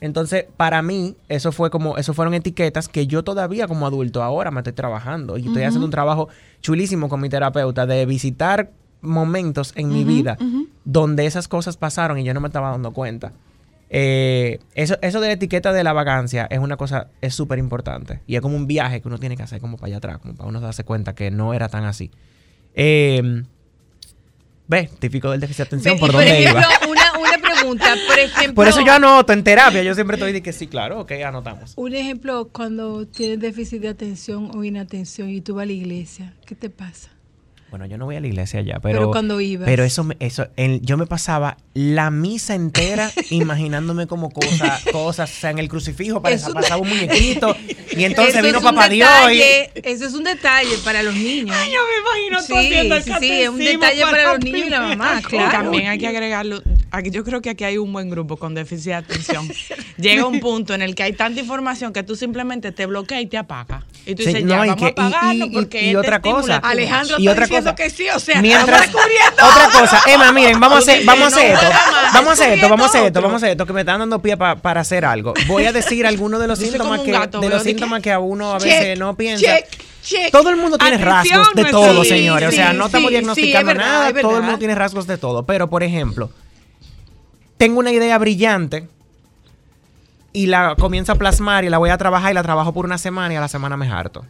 Entonces, para mí, eso fue como... Eso fueron etiquetas que yo todavía como adulto ahora me estoy trabajando. Y estoy haciendo un trabajo chulísimo con mi terapeuta de visitar momentos en mi vida donde esas cosas pasaron y yo no me estaba dando cuenta. Eh, eso, eso de la etiqueta de la vagancia es una cosa, es súper importante. Y es como un viaje que uno tiene que hacer como para allá atrás, como para uno darse cuenta que no era tan así. Eh, Ve, típico del déficit de atención, ¿por dónde iba? Una, una pregunta, por ejemplo. Por eso yo anoto en terapia, yo siempre estoy de que sí, claro, ok, anotamos. Un ejemplo, cuando tienes déficit de atención o inatención y tú vas a la iglesia, ¿qué te pasa? Bueno, yo no voy a la iglesia ya, pero. Pero cuando ibas. Pero eso, me- eso en- yo me pasaba la misa entera imaginándome como cosas, cosas, o sea, en el crucifijo para Eso- pasaba un muñequito y entonces Eso vino Papá Dios y. Eso es un detalle para los niños. Yo me imagino tú Sí, haciendo el sí, sí, es un detalle para los niños y la mamá, cosa. claro. También hay que agregarlo. aquí- Yo creo que aquí hay un buen grupo con déficit de atención. Llega un punto en el que hay tanta información que tú simplemente te bloqueas y te apagas. Y tú Sí, dices, no, ya, y vamos que- a apagarlo y- y- porque y este otra estímulo cosa. Alejandro Y otra diciendo que sí, o sea, Mientras, otra cosa, Emma, miren, vamos a hacer, vamos a hacer esto, vamos a hacer esto, vamos a hacer esto, vamos a hacer esto, que me están dando pie pa- para hacer algo. Voy a decir algunos de los síntomas que, gato, de los síntomas que a uno a Check, veces no piensa. check, check. Todo el mundo tiene Atención, rasgos de todo, Sí, señores. o sea, no estamos sí, diagnosticando es verdad, nada, es todo el mundo tiene rasgos de todo. Pero, por ejemplo, tengo una idea brillante y la comienzo a plasmar y la voy a trabajar y la trabajo por una semana y a la semana me harto.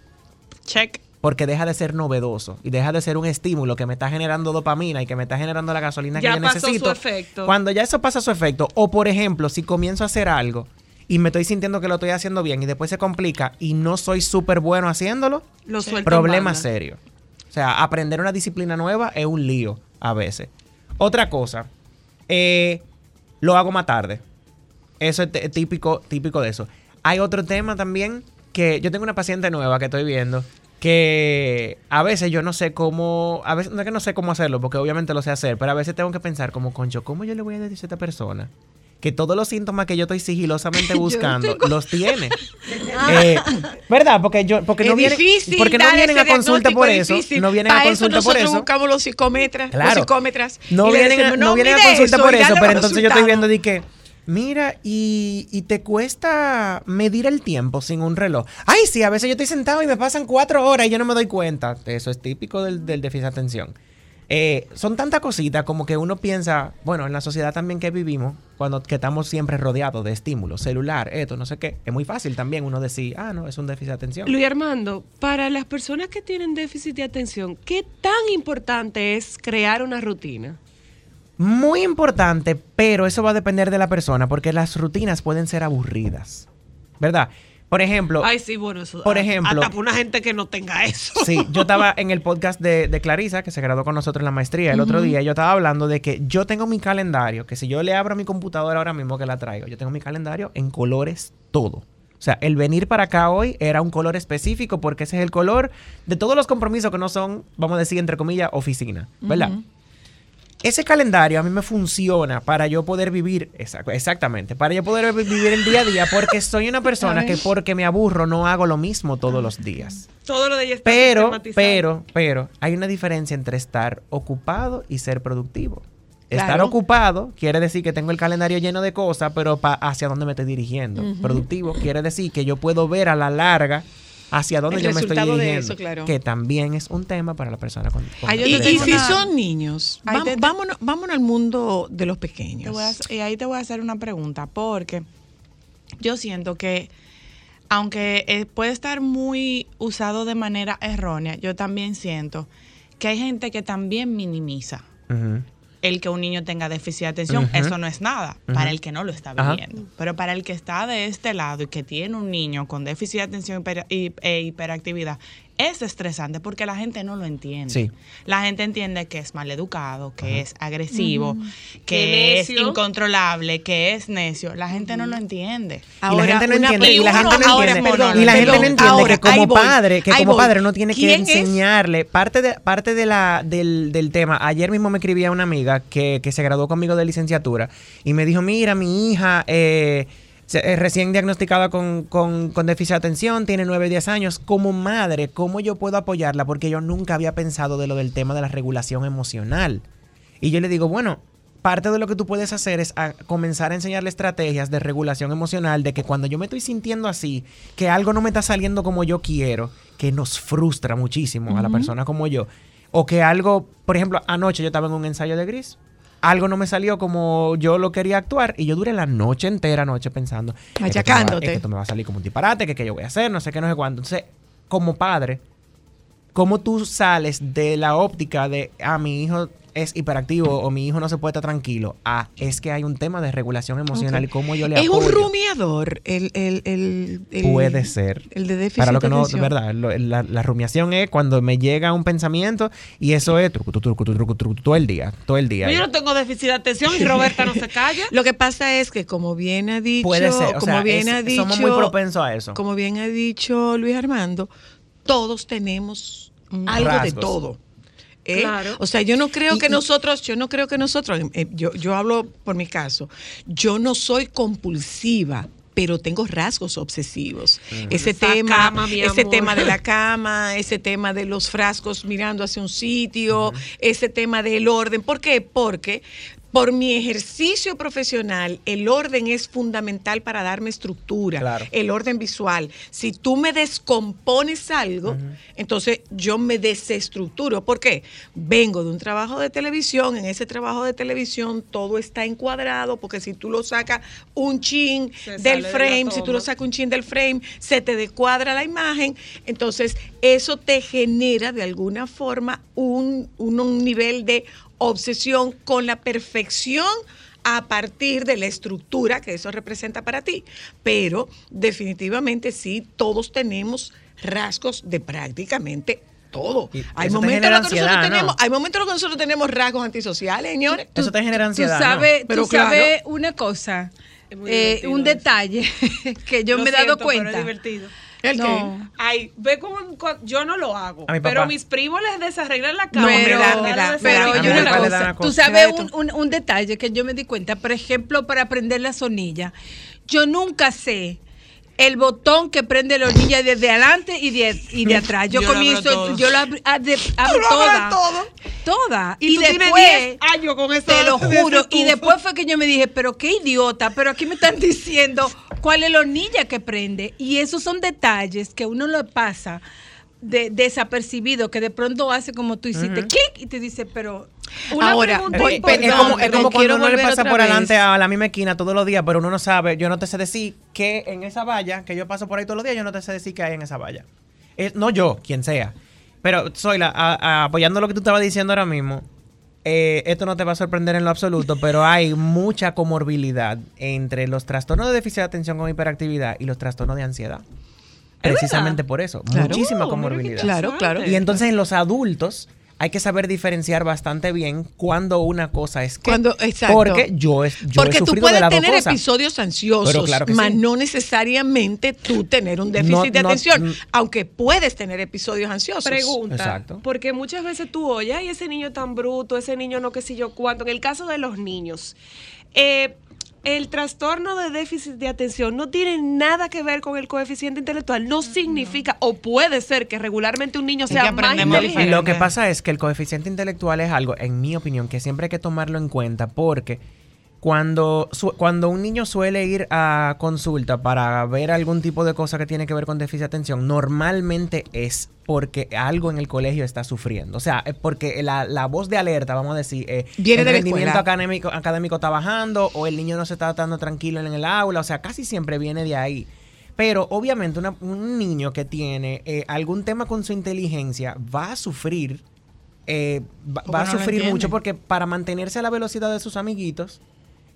Check. Porque deja de ser novedoso y deja de ser un estímulo que me está generando dopamina y que me está generando la gasolina Ya que yo pasó su necesito. efecto. Cuando ya eso pasa su efecto, o por ejemplo, si comienzo a hacer algo y me estoy sintiendo que lo estoy haciendo bien y después se complica y no soy súper bueno haciéndolo, Lo suelto problema serio. O sea, aprender una disciplina nueva es un lío a veces. Otra cosa, eh, lo hago más tarde. Eso es típico, típico de eso. Hay otro tema también que yo tengo una paciente nueva que estoy viendo que a veces yo no sé cómo, a veces no es que no sé cómo hacerlo, porque obviamente lo sé hacer, pero a veces tengo que pensar como, concho, ¿cómo yo le voy a decir a esta persona que todos los síntomas que yo estoy sigilosamente buscando tengo- los tiene? Eh, ¿Verdad? Porque yo, porque no vienen, difícil porque no vienen a consulta por eso, no vienen a consulta por eso. buscamos los psicómetras, Claro. los psicómetras. No vienen, decimos, no vienen a consulta eso, por eso, pero entonces yo estoy viendo de que, mira, y, y te cuesta medir el tiempo sin un reloj. Ay, sí, a veces yo estoy sentado y me pasan cuatro horas y yo no me doy cuenta. Eso es típico del, del déficit de atención. Eh, son tantas cositas como que uno piensa, bueno, en la sociedad también que vivimos, cuando que estamos siempre rodeados de estímulos, celular, esto, no sé qué, es muy fácil también uno decir, ah, no, es un déficit de atención. Luis Armando, para las personas que tienen déficit de atención, ¿qué tan importante es crear una rutina? Muy importante, pero eso va a depender de la persona, porque las rutinas pueden ser aburridas, ¿verdad? Por ejemplo, Ay, sí, bueno, eso. Por a- ejemplo- Hasta para una gente que no tenga eso. Sí, yo estaba en el podcast de, de Clarisa, que se graduó con nosotros en la maestría el otro día, y yo estaba hablando de que yo tengo mi calendario, que si yo le abro mi computadora ahora mismo que la traigo, yo tengo mi calendario en colores todo. O sea, el venir para acá hoy era un color específico porque ese es el color de todos los compromisos que no son, vamos a decir, entre comillas, oficina, ¿verdad? Ese calendario a mí me funciona para yo poder vivir, exac- exactamente, para yo poder vi- vivir el día a día porque soy una persona que porque me aburro no hago lo mismo todos los días. Todo lo de ella está Pero, pero, pero, hay una diferencia entre estar ocupado y ser productivo. Estar Claro. ocupado quiere decir que tengo el calendario lleno de cosas, pero pa- hacia dónde me estoy dirigiendo. Productivo quiere decir que yo puedo ver a la larga hacia dónde El yo me estoy dirigiendo. eso, claro. Que también es un tema para la persona con, con Ay, Y, si son niños, vam- te- te- vámonos, vámonos al mundo de los Te pequeños. voy a hacer- y ahí te voy a hacer una pregunta, porque yo siento que, aunque eh, puede estar muy usado de manera errónea, yo también siento que hay gente que también minimiza Ujú. El que un niño tenga déficit de atención. Eso no es nada para el que no lo está viviendo. Pero para el que está de este lado y que tiene un niño con déficit de atención e hiperactividad, es estresante porque la gente no lo entiende. Sí. La gente entiende que es maleducado, que es agresivo, Que que es incontrolable, que es necio. La gente no lo entiende. y la gente no entiende, y la gente no ahora, entiende, perdón, y la gente no entiende ahora, que como padre, que como padre no tiene que enseñarle parte de parte de la del, del tema. Ayer mismo me escribía una amiga que, que se graduó conmigo de licenciatura y me dijo, mira, mi hija eh, es recién diagnosticada con, con, con déficit de atención, tiene 9, 10 años. Como madre, ¿cómo yo puedo apoyarla? Porque yo nunca había pensado de lo del tema de la regulación emocional. Y yo le digo, bueno, parte de lo que tú puedes hacer es a- comenzar a enseñarle estrategias de regulación emocional, de que cuando yo me estoy sintiendo así, que algo no me está saliendo como yo quiero, que nos frustra muchísimo a la persona como yo, o que algo, por ejemplo, anoche yo estaba en un ensayo de gris. Algo no me salió como yo lo quería actuar y yo duré la noche entera anoche pensando. "Es que esto me va- Machacándote. es que esto me va a salir como un disparate, que qué yo voy a hacer, no sé qué, no sé cuánto. Entonces, como padre, ¿cómo tú sales de la óptica de, a mi hijo es hiperactivo o mi hijo no se puede estar tranquilo, a es que hay un tema de regulación emocional y cómo yo le Es un apoyo. rumiador el, el, el, el- Puede ser. El de déficit Para lo que de no, atención. verdad, lo- la, la rumiación es cuando me llega un pensamiento y eso es truco, truco, truco, truco, truco, todo el día, todo el día. Yo no tengo déficit de atención y Roberta no se calla. Lo que pasa es que como bien ha dicho, Puede ser, o como sea, bien es- ha dicho, somos muy propensos a eso. Como bien ha dicho Luis Armando, todos tenemos algo de todo. ¿Eh? Claro. O sea, yo no creo Y- que y- nosotros, yo no creo que nosotros, eh, yo, yo hablo por mi caso, yo no soy compulsiva, pero tengo rasgos obsesivos. Ese Esa tema, cama, ese tema de la cama, ese tema de los frascos mirando hacia un sitio, ese tema del orden. ¿Por qué? Porque por mi ejercicio profesional, el orden es fundamental para darme estructura, Claro. el orden visual. Si tú me descompones algo, entonces yo me desestructuro. ¿Por qué? Vengo de un trabajo de televisión, en ese trabajo de televisión todo está encuadrado, porque si tú lo sacas un chin Se del de frame, si tú lo sacas un chin del frame, se te descuadra la imagen, entonces eso te genera de alguna forma un, un- un nivel de obsesión con la perfección a partir de la estructura que eso representa para ti. Pero definitivamente sí, todos tenemos rasgos de prácticamente todo. Y Hay momentos, en los que nosotros tenemos, hay momentos en los que nosotros tenemos rasgos antisociales, señores. Eso te genera Tú ansiedad. ¿no? sabes, Pero tú sabes una cosa, eh, un detalle que yo Lo me he dado siento, pero es cuenta. divertido. ¿El qué? No. Ay, ve cómo cu- yo no lo hago. A mi pero mis primos les desarreglan la No, cama. me pero, me da- pero una cosa, tú sabes un, un- un detalle que yo me di cuenta, por ejemplo, para prender la sonilla, yo nunca sé el botón que prende la hornilla desde adelante y de, y de atrás. Yo, comienzo, yo lo abro, ah, de- abro lo toda, abres todo. toda. Y, tú tienes después, 10 años con eso. te lo juro. Y después fue que yo me dije, pero qué idiota, pero aquí me están diciendo cuál es la hornilla que prende. Y esos son detalles que uno lo pasa de, desapercibido, que de pronto hace como tú hiciste, clic, y te dice, pero... Una Ahora, voy- Eh, eh, es como, es como quiero cuando uno le volver pasa por adelante a la misma esquina todos los días, pero uno no sabe, yo no te sé decir qué en esa valla, que yo paso por ahí todos los días, yo no te sé decir qué hay en esa valla. Eh, no yo, quien sea. Pero, Zoila, a- a- apoyando lo que tú estabas diciendo ahora mismo, eh, esto no te va a sorprender en lo absoluto, pero hay mucha comorbilidad entre los trastornos de déficit de atención con hiperactividad y los trastornos de ansiedad. Precisamente por eso, Claro. muchísima comorbilidad. Claro, claro. Y entonces en los adultos hay que saber diferenciar bastante bien cuando una cosa es que. Cuando- exacto. Porque yo, es, yo Porque tú sufrido de puedes tener episodios ansiosos, Pero claro que mas sí. no necesariamente tú tener un déficit No, de no, atención, mm. aunque puedes tener episodios ansiosos. Pregunta. Exacto. Porque muchas veces tú oyes, ay, ese niño tan bruto, ese niño no qué sé yo cuánto. En el caso de los niños, eh, el trastorno de déficit de atención no tiene nada que ver con el coeficiente intelectual. No significa, o puede ser que regularmente un niño sea más aprendemos inteligente. Lo que pasa es que el coeficiente intelectual es algo, en mi opinión, que siempre hay que tomarlo en cuenta porque cuando, su- cuando un niño suele ir a consulta para ver algún tipo de cosa que tiene que ver con déficit de atención, normalmente es porque algo en el colegio está sufriendo. O sea, es porque la, la voz de alerta, vamos a decir, eh, Viene el de rendimiento académico, académico está bajando o el niño no se está estando tranquilo en el aula. O sea, casi siempre viene de ahí. Pero obviamente una- un niño que tiene eh, algún tema con su inteligencia va a sufrir, eh, va, a no sufrir mucho porque para mantenerse a la velocidad de sus amiguitos,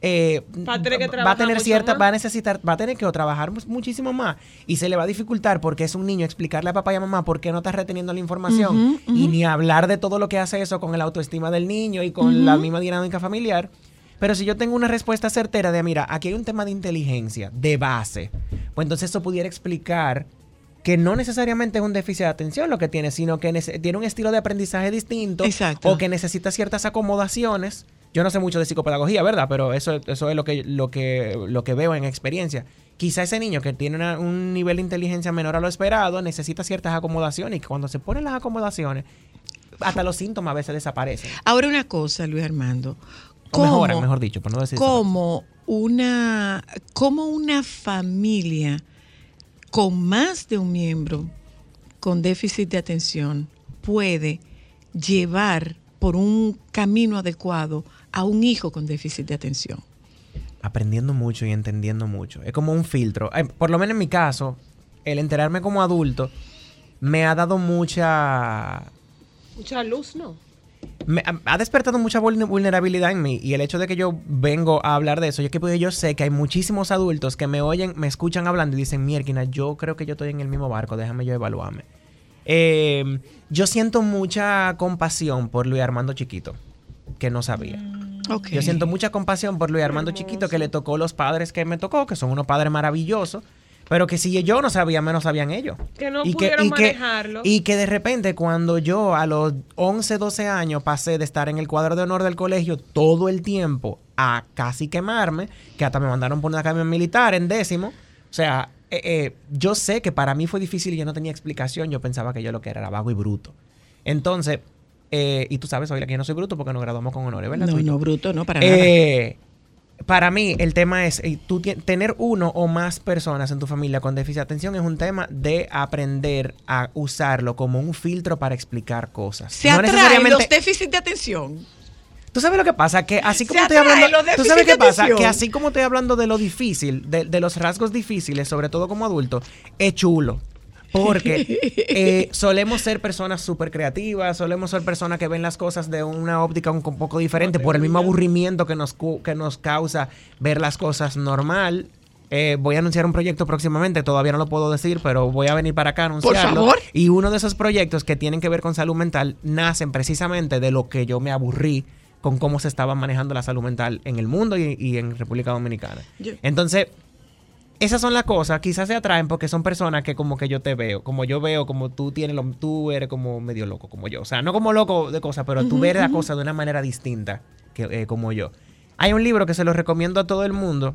eh, Va a tener que va a trabajar tener mucho cierta, más. va a necesitar, va a tener que trabajar mu- muchísimo más y se le va a dificultar porque es un niño explicarle a papá y a mamá por qué no está reteniendo la información y ni hablar de todo lo que hace eso con el autoestima del niño y con la misma dinámica familiar. Pero si yo tengo una respuesta certera de, mira, aquí hay un tema de inteligencia, de base, pues entonces eso pudiera explicar que no necesariamente es un déficit de atención lo que tiene, sino que tiene un estilo de aprendizaje distinto Exacto. o que necesita ciertas acomodaciones. Yo no sé mucho de psicopedagogía, ¿verdad? Pero eso, eso es lo que, lo, que, lo que veo en experiencia. Quizá ese niño que tiene una- un nivel de inteligencia menor a lo esperado necesita ciertas acomodaciones y que cuando se ponen las acomodaciones, hasta los síntomas a veces desaparecen. Ahora una cosa, Luis Armando. O mejoran, mejor dicho, por no decir cómo una, cómo una familia con más de un miembro con déficit de atención puede llevar por un camino adecuado a un hijo con déficit de atención? aprendiendo mucho y entendiendo mucho. Es como un filtro. Eh, por lo menos en mi caso, el enterarme como adulto me ha dado mucha... Mucha luz, ¿no? me- ha- despertado mucha vulne- vulnerabilidad en mí y el hecho de que yo vengo a hablar de eso, yo que pues, yo sé que hay muchísimos adultos que me oyen, me escuchan hablando y dicen, mierda, yo creo que yo estoy en el mismo barco, déjame yo evaluarme. Eh, yo siento mucha compasión por Luis Armando Chiquito, que no sabía. Yo siento mucha compasión por Luis Armando Chiquito, que le tocó los padres que me tocó, que son unos padres maravillosos, pero que si yo no sabía, menos sabían ellos. Que no Y pudieron y manejarlo. y que de repente cuando yo a los 11, 12 años pasé de estar en el cuadro de honor del colegio todo el tiempo a casi quemarme, que hasta me mandaron por una academia militar en décimo, o sea, eh, eh, yo sé que para mí fue difícil y yo no tenía explicación, yo pensaba que yo lo que era era vago y bruto. Entonces, eh, y tú sabes, hoy yo no soy bruto porque nos graduamos con honores, ¿verdad? No, no, bruto, no, para nada. Eh, para mí, el tema es, eh, tú tener uno o más personas en tu familia con déficit de atención es un tema de aprender a usarlo como un filtro para explicar cosas. Se No necesariamente- los déficits de atención. Tú sabes lo que pasa, que así como estoy hablando, tú sabes qué pasa, que así como estoy hablando de lo difícil, de, de los rasgos difíciles, sobre todo como adulto, es chulo. Porque eh, solemos ser personas súper creativas, solemos ser personas que ven las cosas de una óptica un, un poco diferente por el mismo aburrimiento que nos, que nos causa ver las cosas normal. Eh, voy a anunciar un proyecto próximamente, todavía no lo puedo decir, pero voy a venir para acá a anunciarlo. favor. Y uno de esos proyectos que tienen que ver con salud mental nacen precisamente de lo que yo me aburrí con cómo se estaba manejando la salud mental en el mundo y, y en República Dominicana. Entonces, esas son las cosas, quizás se atraen porque son personas que como que yo te veo, como yo veo, como tú tienes, lo, tú eres como medio loco como yo. O sea, no como loco de cosas, pero tú ves la cosa de una manera distinta que eh, como yo. Hay un libro que se lo recomiendo a todo el mundo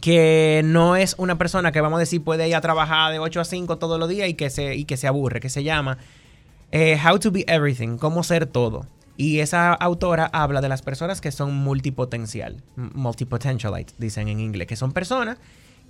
que no es una persona que vamos a decir puede ir a trabajar de 8 a 5 todos los días y que se, y que se aburre, que se llama eh, How to Be Everything, cómo ser todo. Y esa autora habla de las personas que son multipotencial, multipotentialite, dicen en inglés, que son personas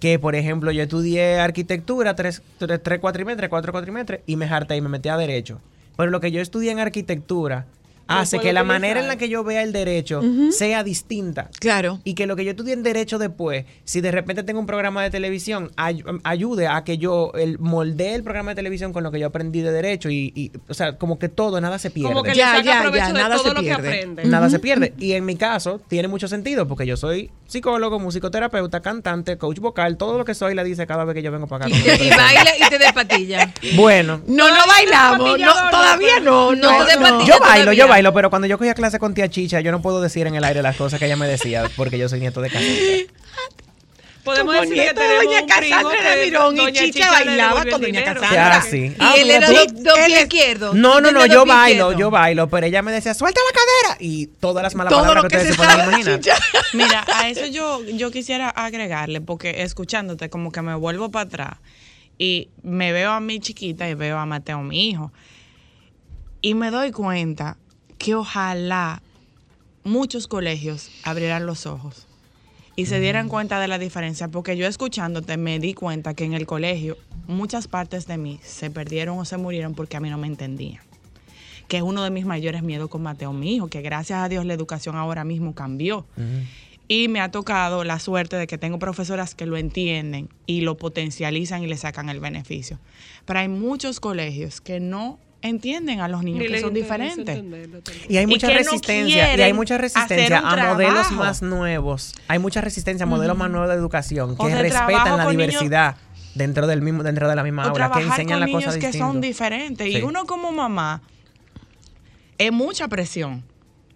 que, por ejemplo, yo estudié arquitectura tres, tres, tres cuatrimestres, cuatro cuatrimestres, y me harté y me metí a derecho. Pero lo que yo estudié en arquitectura hace que la utilizar. manera en la que yo vea el derecho sea distinta. Claro. Y que lo que yo estudié en derecho después, si de repente tengo un programa de televisión, ay- ayude a que yo el, moldee el programa de televisión con lo que yo aprendí de derecho y, y, o sea, como que todo, nada se pierde. Como que Ya, le saca ya, ya, de nada todo se lo que pierde. aprende. Nada se pierde. Y en mi caso, tiene mucho sentido porque yo soy psicólogo, musicoterapeuta, cantante, coach vocal, todo lo que soy la dice cada vez que yo vengo para acá. Y, te- y baila y te de patilla. Bueno. No, no bailamos. No, todavía no. No, No, no. Yo bailo, todavía. yo bailo, pero cuando yo cogía clase con tía Chicha, yo no puedo decir en el aire las cosas que ella me decía porque yo soy nieto de casita. Podemos Como decir que tenemos doña un primo Cassandra que de Mirón y Chicha bailaba con doña. Ah, sí. Y Ah, él era es- izquierdos. No, no, no, yo bailo, yo bailo, pero ella me decía, suelta la cadera. Y todas las malas Todo palabras que que ustedes se se pueden imaginar. Mira, a eso yo, yo quisiera agregarle, porque escuchándote, como que me vuelvo para atrás y me veo a mi chiquita y veo a Mateo, mi hijo, y me doy cuenta que ojalá muchos colegios abrieran los ojos y se dieran cuenta de la diferencia, porque yo escuchándote me di cuenta que en el colegio muchas partes de mí se perdieron o se murieron porque a mí no me entendían que es uno de mis mayores miedos con Mateo, mi hijo, que gracias a Dios la educación ahora mismo cambió. Y me ha tocado la suerte de que tengo profesoras que lo entienden y lo potencializan y le sacan el beneficio. Pero hay muchos colegios que no entienden a los niños Ni que son diferentes. Y hay Y mucha no resistencia, y hay mucha resistencia a modelos trabajo. más nuevos. Hay mucha resistencia a modelos más nuevos de educación que de respetan la niños- diversidad dentro del mismo dentro de la misma aula, que enseñan las cosas que son diferentes. Sí. Y uno como mamá es mucha presión.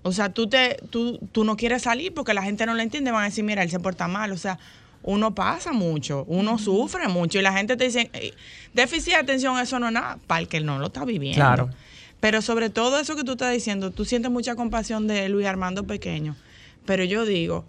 O sea, tú, te, tú, tú no quieres salir porque la gente no lo entiende. Van a decir, mira, él se porta mal. O sea, uno pasa mucho, uno sufre mucho. Y la gente te dice, "Ey, déficit de atención, eso no es nada, para el que no lo está viviendo. Claro. Pero sobre todo eso que tú estás diciendo, tú sientes mucha compasión de Luis Armando pequeño. Pero yo digo,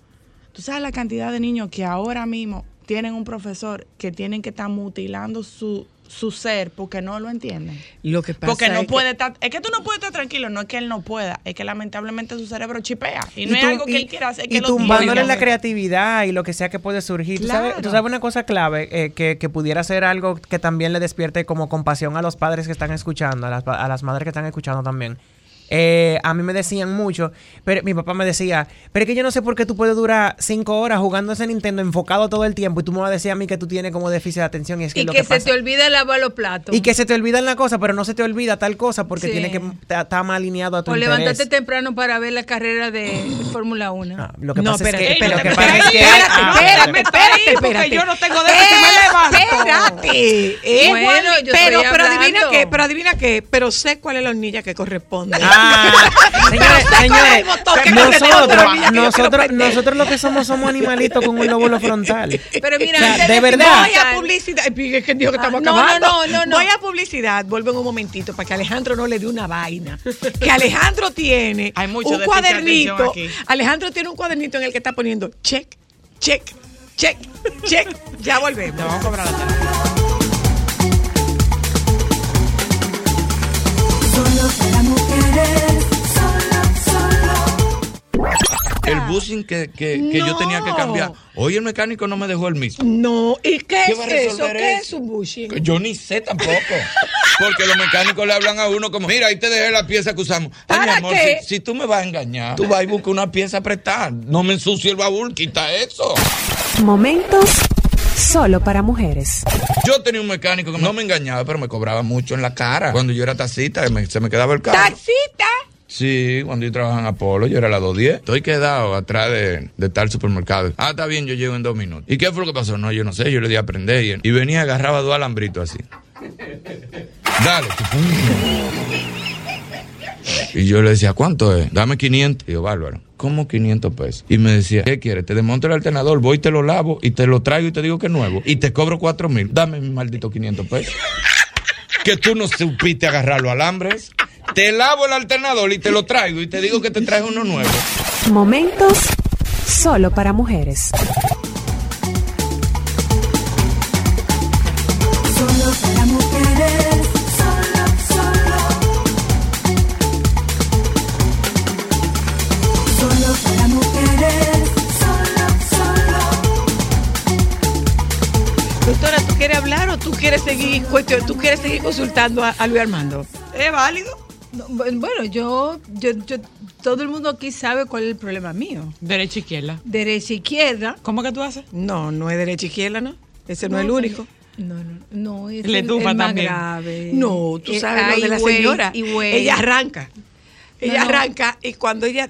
tú sabes la cantidad de niños que ahora mismo tienen un profesor que tienen que estar mutilando su, su ser porque no lo entienden. Lo que pasa Porque no es que- puede estar, es que tú no puedes estar tranquilo, no es que él no pueda, es que lamentablemente su cerebro chipea. Y, no es algo que y- él quiera hacer, es y que lo tumbándole la creatividad y lo que sea que puede surgir. ¿Tú, sabes, Claro. tú sabes una cosa clave eh, que, que pudiera ser algo que también le despierte como compasión a los padres que están escuchando, a las, a las madres que están escuchando también. Eh, a mí me decían mucho, pero mi papá me decía, pero es que yo no sé por qué tú puedes durar cinco horas jugando ese Nintendo enfocado todo el tiempo y tú me vas a decir a mí que tú tienes como déficit de atención y es que Y lo que, que, se pasa- te olvida lavar los platos. y que se te olvida la cosa, pero no se te olvida tal cosa porque Sí. tiene que estar más alineado a tu o interés. levantarte temprano para ver la carrera de Fórmula 1. Ah, lo que No, pasa espérate, es que, espérate, lo que espérate, pasa es que espérate, ah, espérate, espérate, porque espérate. yo no tengo que me levanto. Espérate. Eh, Bueno, yo pero, pero adivina qué, pero adivina qué, pero sé cuál es la hornilla que corresponde. Ah, señores, nosotros, nosotros, nosotros lo que somos somos animalitos con un lóbulo frontal. Pero mira, O sea, de verdad. Voy a publicidad. Es que dijo que estamos no, no, acabando. no, no, no. Voy a publicidad. Vuelvo en un momentito para que Alejandro no le dé una vaina. Que Alejandro tiene Hay mucho un de cuadernito. aquí. Alejandro tiene un cuadernito en el que está poniendo check, check, check, check. Ya volvemos. Te vamos a cobrar la para solo. El bushing que, que, que yo tenía que cambiar. Hoy el mecánico no me dejó el mismo. No, ¿y qué, ¿Qué es eso? ¿Qué eso? es un bushing? Yo ni sé tampoco. Porque los mecánicos le hablan a uno como, mira, ahí te dejé la pieza que usamos. Ay, mi ¿Para amor, qué? si, si tú me vas a engañar, tú vas y busca una pieza prestada. No me ensucie el baúl, quita eso. Momentos solo para mujeres. Yo tenía un mecánico que no me engañaba, pero me cobraba mucho en la cara. Cuando yo era taxista, me- se me quedaba el carro. ¡Taxita! Sí, cuando yo trabajaba en Apolo, yo era la 210. Estoy quedado atrás de, de tal supermercado. Ah, está bien, yo llego en dos minutos. ¿Y qué fue lo que pasó? No, yo no sé, yo le di a aprender y, y venía y agarraba dos alambritos así. Dale. Y yo le decía, ¿cuánto es? Dame 500. Y yo, bárbaro, ¿cómo 500 pesos? Y me decía, ¿qué quieres? Te desmonto el alternador, voy y te lo lavo y te lo traigo y te digo que es nuevo. Y te cobro 4 mil. Dame mi maldito 500 pesos. que tú no supiste agarrar los alambres. Te lavo el alternador y te lo traigo y te digo que te traigo uno nuevo. Momentos solo para mujeres. Cuestión, tú quieres seguir consultando a, a Luis Armando? ¿Es válido? No, bu- bueno, yo, yo, yo, todo el mundo aquí sabe cuál es el problema mío. Derecha izquierda. Derecha, izquierda. ¿Cómo que tú haces? No, no es derecha izquierda, ¿no. Ese no, es el único. No, no, no, es Le el, el más también. grave. No, tú Eh, sabes lo de la señora. y güey. Ella arranca. Ella no. arranca y cuando ella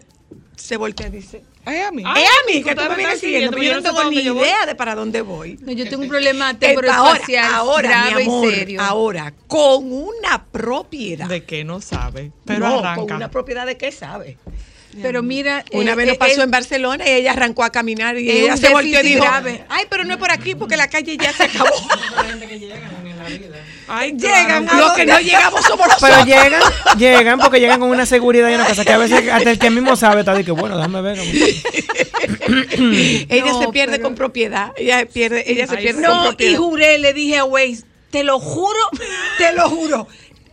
se voltea dice, Ay, a mí. es a mí que tú me vienes siguiendo, pero yo no tengo ni idea de para dónde voy. No, yo tengo un problema Eh, ahora, temporofacial ahora, grave mi amor, y serio. ahora, con una propiedad. De que no sabe. Pero no, arranca. con una propiedad de qué sabe. Pero mira, Una eh, vez nos eh, pasó eh, en Barcelona y ella arrancó a caminar y ella se volteó y dijo, grave. ay, pero no es por aquí porque la calle ya se acabó. Ay, Llegan, claro. los que no llegamos somos nosotros. Pero llegan, llegan porque llegan con una seguridad y una cosa que a veces hasta el que mismo sabe está de que bueno, déjame ver. ella No, se pierde pero- con propiedad. Ella pierde, ella se Ay, pierde con No, y propiedad. juré, le dije a Waze, te lo juro, te lo juro,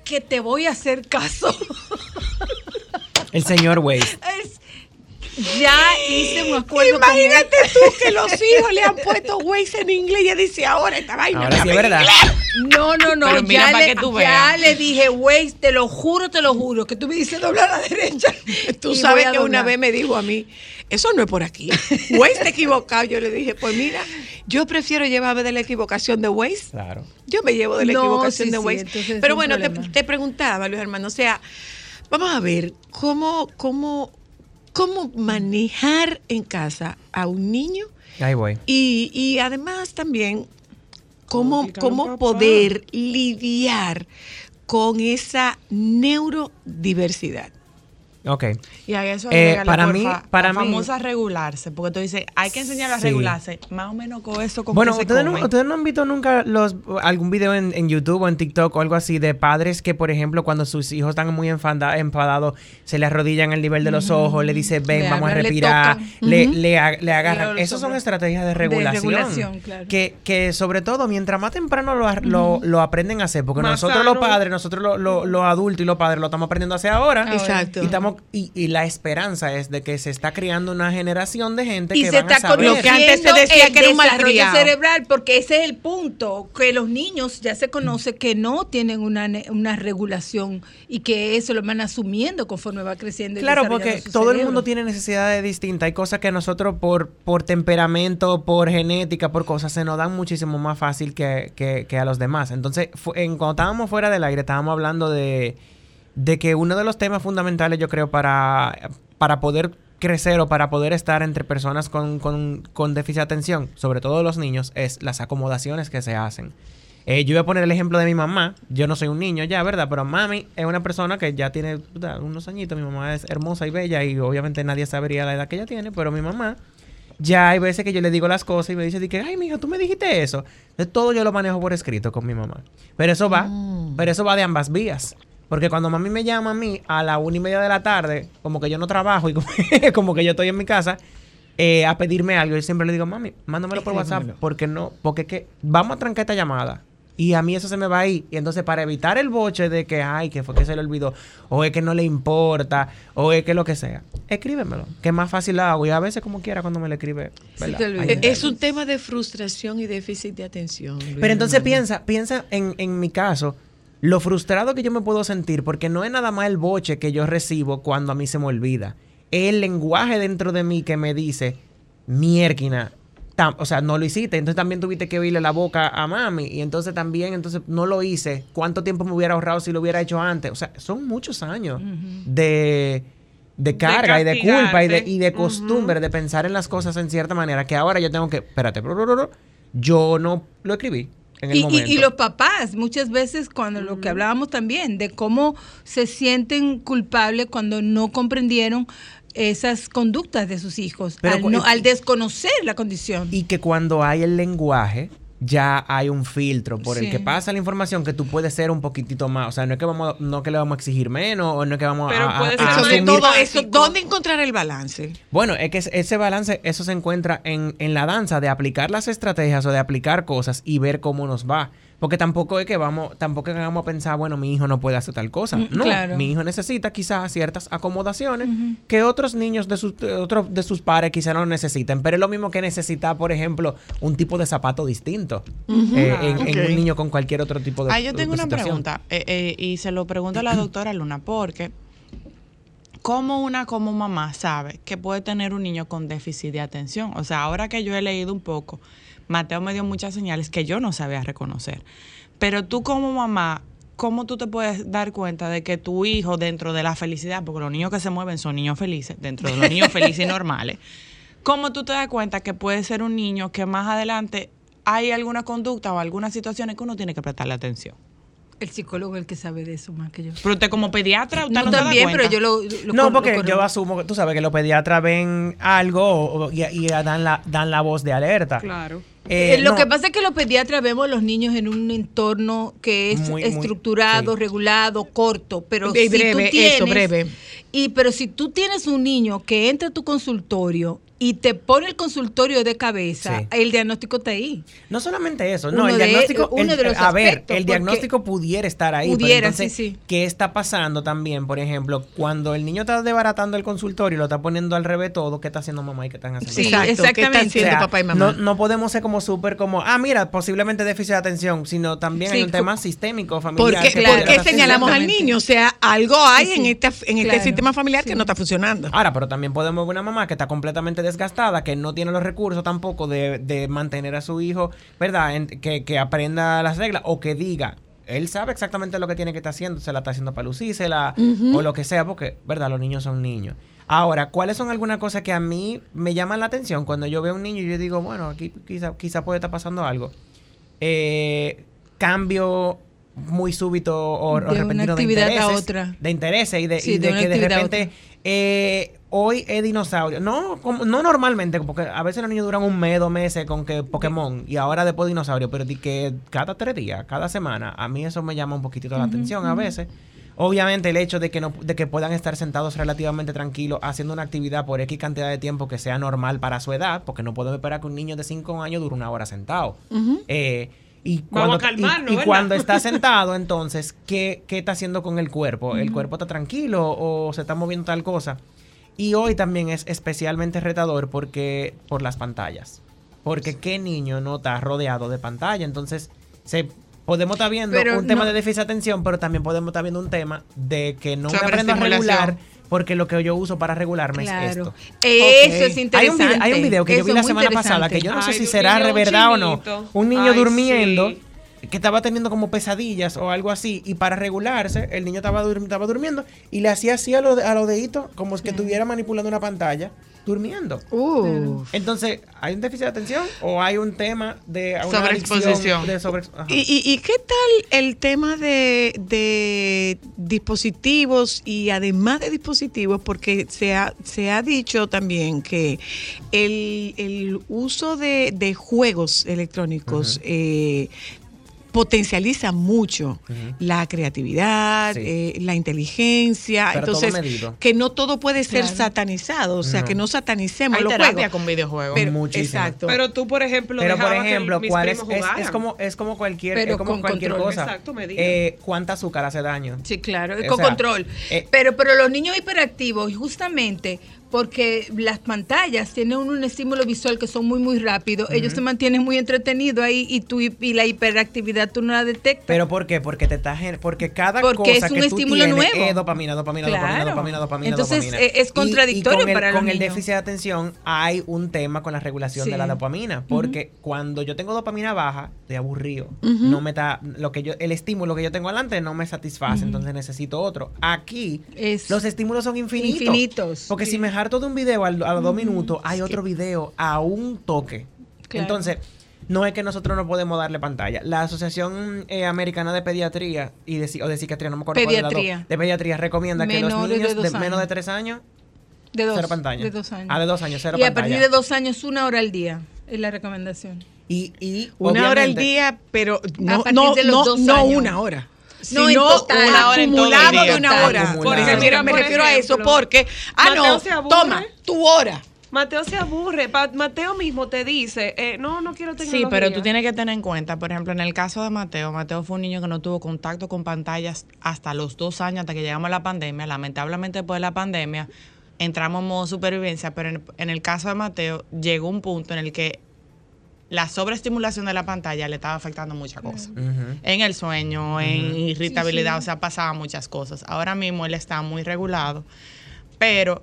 que te voy a hacer caso. El señor Waze. Es- ya hice un acuerdo Imagínate con él. tú que los hijos le han puesto Waze en inglés y ella dice ahora esta vaina. Ahora sí es verdad. inglés". No, no, no, Pero ya, para le, que tú ya veas. le dije, Waze, te lo juro, te lo juro, que tú me dices doblar a la derecha. Tú y sabes que una vez me dijo a mí, eso no es por aquí. Waze te equivocado. Yo le dije, pues mira, yo prefiero llevarme de la equivocación de Waze. Claro. Yo me llevo de la No, equivocación sí, de Waze. Pero bueno, te, te preguntaba, Luis Hermano, o sea, vamos a ver, ¿cómo, cómo, cómo manejar en casa a un niño? Ahí voy. Y, y además también, cómo, cómo poder lidiar con esa neurodiversidad. Ok. Y a eso Eh, para porfa, mí- para la mí- famosa regularse, porque tú dices, hay que enseñarlo a Sí. regularse, más o menos con eso como Bueno, que se ¿ustedes no, come. ustedes no han visto nunca los, algún video en, en YouTube o en TikTok o algo así de padres que, por ejemplo, cuando sus hijos están muy enfada- enfadados, se le arrodillan al nivel de los ojos, le dice, ven, Le vamos a le respirar, le, le, le agarran. Esas son estrategias de regulación. regulación, claro. que, que sobre todo, mientras más temprano lo, lo, lo aprenden a hacer, porque Más nosotros los padres, nosotros lo- lo- los adultos y los padres lo estamos aprendiendo a hacer ahora. Exacto. Y estamos y, y la esperanza es de que se está creando una generación de gente y que se van a saber. Lo que antes se decía el que era un desarrollo malcriado. cerebral, porque ese es el punto, que los niños ya se conoce que no tienen una, una regulación y que eso lo van asumiendo conforme va creciendo. y Claro, porque su todo el mundo tiene necesidades distintas. Hay cosas que nosotros por, por temperamento, por genética, por cosas, se nos dan muchísimo más fácil que, que- que a los demás. Entonces, fu- en, cuando estábamos fuera del aire, estábamos hablando de, de que uno de los temas fundamentales, yo creo, para, para poder crecer o para poder estar entre personas con, con, con déficit de atención, sobre todo los niños, es las acomodaciones que se hacen. Eh, yo voy a poner el ejemplo de mi mamá. Yo no soy un niño ya, ¿verdad? Pero mami es una persona que ya tiene puta, unos añitos. Mi mamá es hermosa y bella y obviamente nadie sabría la edad que ella tiene, pero mi mamá ya hay veces que yo le digo las cosas y me dice, que, ay, mija, tú me dijiste eso. Entonces, todo yo lo manejo por escrito con mi mamá. Pero eso va, pero eso va de ambas vías. Porque cuando mami me llama a mí a la una y media de la tarde, como que yo no trabajo y como, como que yo estoy en mi casa, eh, a pedirme algo, yo siempre le digo, mami, mándamelo por WhatsApp, porque no, porque es que vamos a trancar esta llamada. Y a mí eso se me va a ir. Y entonces, para evitar el boche de que, ay, que fue que se le olvidó, o es que no le importa, o es que lo que sea, escríbemelo, que es más fácil lo hago. Y a veces, como quiera, cuando me lo escribe. Es un tema de frustración y déficit de atención. Luis Pero entonces piensa, piensa en, en mi caso, lo frustrado que yo me puedo sentir, porque no es nada más el boche que yo recibo cuando a mí se me olvida. Es el lenguaje dentro de mí que me dice, mierquina, o sea, no lo hiciste, entonces también tuviste que oírle la boca a mami, y entonces también, entonces no lo hice. ¿Cuánto tiempo me hubiera ahorrado si lo hubiera hecho antes? O sea, son muchos años de, de carga y de culpa y de, y de costumbre de pensar en las cosas en cierta manera, que ahora yo tengo que, espérate, yo no lo escribí en el Y, y- momento. y los papás, muchas veces cuando lo que hablábamos también, de cómo se sienten culpables cuando no comprendieron esas conductas de sus hijos, Pero al, no- al desconocer la condición. Y que cuando hay el lenguaje, ya hay un filtro por Sí. el que pasa la información que tú puedes ser un poquitito más. O sea, no es que vamos a- no que le vamos a exigir menos o no es que vamos Pero a, a- puede a ser asumir- todo eso. ¿dónde encontrar el balance? Bueno, es que es- ese balance, eso se encuentra en, en la danza de aplicar las estrategias o de aplicar cosas y ver cómo nos va. Porque tampoco es que vamos, tampoco es que vamos a pensar, bueno, mi hijo no puede hacer tal cosa. Mm, No, claro. mi hijo necesita quizás ciertas acomodaciones que otros niños de sus, otros de sus pares quizás no necesiten. Pero es lo mismo que necesitar, por ejemplo, un tipo de zapato distinto eh, en, un niño con cualquier otro tipo de Ah, yo tengo una situación. pregunta eh, eh, y se lo pregunto a la doctora Luna, porque ¿cómo una como mamá sabe que puede tener un niño con déficit de atención? O sea, ahora que yo he leído un poco, Mateo me dio muchas señales que yo no sabía reconocer. Pero tú como mamá, ¿cómo tú te puedes dar cuenta de que tu hijo dentro de la felicidad, porque los niños que se mueven son niños felices, dentro de los niños felices y normales, ¿cómo tú te das cuenta que puede ser un niño que más adelante hay alguna conducta o alguna situación en que uno tiene que prestarle atención? El psicólogo es el que sabe de eso más que yo. Pero usted como pediatra, usted no, No, se da también, pero yo lo, lo No, lo porque yo asumo que tú sabes que los pediatras ven algo y, y dan, la, dan la voz de alerta. Claro. Eh, Eh, lo no, que pasa es que los pediatras vemos a los niños en un entorno que es Muy, muy, estructurado, sí. regulado, corto, pero Y si breve, tú tienes, eso, breve. Y pero si tú tienes un niño que entra a tu consultorio y te pone el consultorio de cabeza, Sí. el diagnóstico está ahí. No solamente eso, no, el de- diagnóstico, uno el- de los a ver, aspectos, el diagnóstico pudiera estar ahí, pudiera, pero entonces, sí, sí. ¿qué está pasando también? Por ejemplo, cuando el niño está desbaratando el consultorio y lo está poniendo al revés todo, ¿qué está haciendo mamá y qué están haciendo? Sí, Exacto, ¿qué están exactamente. haciendo O sea, papá y mamá? No, no podemos ser como súper como, ah, mira, posiblemente déficit de atención, sino también hay un tema sistémico, familiar. Claro, ¿Por qué señalamos al exactamente. niño? O sea, algo hay Sí, en, este, en este Claro, sistema familiar que no está funcionando. Ahora, pero también podemos ver una mamá que está completamente desgastada, que no tiene los recursos tampoco de, de mantener a su hijo, ¿verdad? En- que, que aprenda las reglas o que diga, él sabe exactamente lo que tiene que estar haciendo, se la está haciendo para lucírsela o lo que sea, porque, ¿verdad? Los niños son niños. Ahora, ¿cuáles son algunas cosas que a mí me llaman la atención cuando yo veo a un niño y yo digo, bueno, aquí quizá, quizá puede estar pasando algo? Eh, cambio muy súbito o, o De una repentino actividad a de intereses, otra. de intereses y de, Sí, y de de una que de actividad a repente eh, hoy es dinosaurio. No, como- no normalmente, porque a veces los niños duran un mes, dos meses con que Pokémon y ahora después dinosaurio, pero di que cada tres días, cada semana, a mí eso me llama un poquitito la atención a veces. Obviamente el hecho de que no, de que puedan estar sentados relativamente tranquilos haciendo una actividad por X cantidad de tiempo que sea normal para su edad, porque no podemos esperar que un niño de 5 años dure una hora sentado. Eh, Y cuando, a calmarnos, y- cuando está sentado, entonces, ¿qué, ¿qué está haciendo con el cuerpo? ¿El cuerpo está tranquilo o se está moviendo tal cosa? Y hoy también es especialmente retador porque por las pantallas. Porque qué niño no está rodeado de pantalla. Entonces, se, podemos estar viendo Pero un tema de déficit de atención, pero también podemos estar viendo un tema de que no me aprendo a regular porque lo que yo uso para regularme es esto. Eso es Hay interesante. un, video, hay un video que yo vi la semana pasada que yo no sé si será niño verdad o no. Un niño Ay, durmiendo sí. Que estaba teniendo como pesadillas o algo así y para regularse el niño estaba, dur- estaba durmiendo y le hacía así a, lo- a los deditos como si que estuviera manipulando una pantalla durmiendo. Uf. Entonces, ¿hay un déficit de atención o hay un tema de Sobreexposición. De sobre. ¿Y, y, y qué tal el tema de, de dispositivos y además de dispositivos? Porque se ha, se ha dicho también que el, el uso de, de juegos electrónicos eh, potencializa mucho la creatividad, Sí. eh, la inteligencia. Pero Entonces, que no todo puede ser Claro. satanizado, o sea, No. que no satanicemos Hay los terapia juegos. con videojuegos. Pero- Muchísimo. Exacto. Pero tú, por ejemplo, Pero por que ejemplo, mis ¿cuál es, es, es como es como cualquier Pero es como con cualquier control. cosa. Exacto. Eh, ¿Cuánta azúcar hace daño? Sí, claro, O con sea, control. eh, pero, pero los niños hiperactivos, justamente porque las pantallas tienen un, un estímulo visual que son muy, muy rápidos, ellos se mantienen muy entretenidos ahí y, tú, y la hiperactividad tú no la detectas. ¿Pero por qué? Porque te está gen- porque cada Porque cosa es un que tú estímulo tienes nuevo. es dopamina, dopamina, dopamina, Claro. dopamina, dopamina, Entonces, dopamina. eh, es contradictorio y con el, para los con el déficit de atención hay un tema con la regulación Sí. de la dopamina, porque cuando yo tengo dopamina baja, de aburrido, no me da lo que yo el estímulo que yo tengo adelante no me satisface, entonces necesito otro. Aquí Es los estímulos son infinitos. infinitos. Porque si me de un video al- a, los dos minutos, hay otro video a un toque. Claro. Entonces, no es que nosotros no podemos darle pantalla. La Asociación eh, Americana de Pediatría y de, o de Psiquiatría, no me acuerdo cuál de dos, Pediatría. de pediatría recomienda que los de niños de, menos de tres años, de dos, cero pantalla. de dos años. Ah, de dos años, cero y a partir de dos años, una hora al día es la recomendación. Y, y Una hora al día, pero no, no, de los no, dos no años. una hora. No, sino en total. Una hora en todo el acumulado de una hora. Acumulado. Por ejemplo, mira, me Por refiero a eso porque, ah, Mateo no, se aburre. toma, tu hora. Mateo se aburre. Pa- Mateo mismo te dice, eh, no, no quiero tecnología. Sí, pero tú tienes que tener en cuenta, por ejemplo, en el caso de Mateo, Mateo fue un niño que no tuvo contacto con pantallas hasta los dos años, hasta que llegamos a la pandemia. Lamentablemente, después de la pandemia, entramos en modo supervivencia, pero en, en el caso de Mateo, llegó un punto en el que la sobreestimulación de la pantalla le estaba afectando muchas cosas. En el sueño, en irritabilidad, o sea, pasaban muchas cosas. Ahora mismo él está muy regulado, pero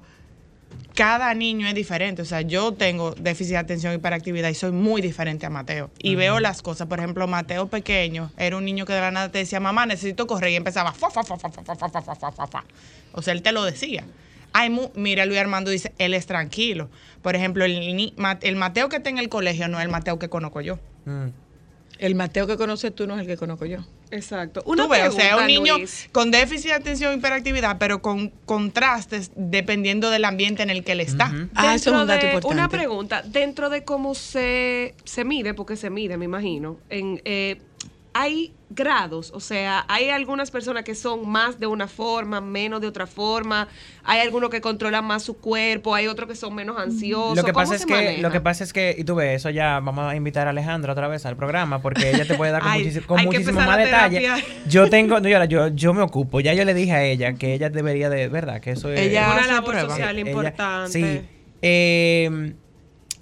cada niño es diferente. O sea, yo tengo déficit de atención y hiperactividad y soy muy diferente a Mateo. Y veo las cosas. Por ejemplo, Mateo pequeño era un niño que de la nada te decía, mamá, necesito correr. Y empezaba, fa, fa, fa, fa, fa, fa, fa, fa, fa, fa, fa, fa. O sea, él te lo decía. Hay mu- Mira, Luis Armando dice, él es tranquilo. Por ejemplo, el, el Mateo que está en el colegio no es el Mateo que conozco yo. Mm. El Mateo que conoces tú no es el que conozco yo. Exacto. Una Tú ves, o pregunta, sea, un niño Luis. con déficit de atención y hiperactividad, pero con contrastes dependiendo del ambiente en el que él está. Ah, eso es un dato de- importante. Una pregunta, dentro de cómo se, se mide, porque se mide, me imagino, en, eh, hay grados, o sea, hay algunas personas que son más de una forma, menos de otra forma, hay algunos que controlan más su cuerpo, hay otros que son menos ansiosos. Lo que ¿Cómo pasa es que maneja? lo que pasa es que y tú ves eso ya vamos a invitar a Alejandra otra vez al programa porque ella te puede dar con, Ay, muchísimo, con hay que muchísimo más detalle. Yo tengo no, yo, yo yo me ocupo, ya yo le dije a ella que ella debería de, ¿verdad? Que eso es Ella una labor prueba. social ella- importante. sí. Eh,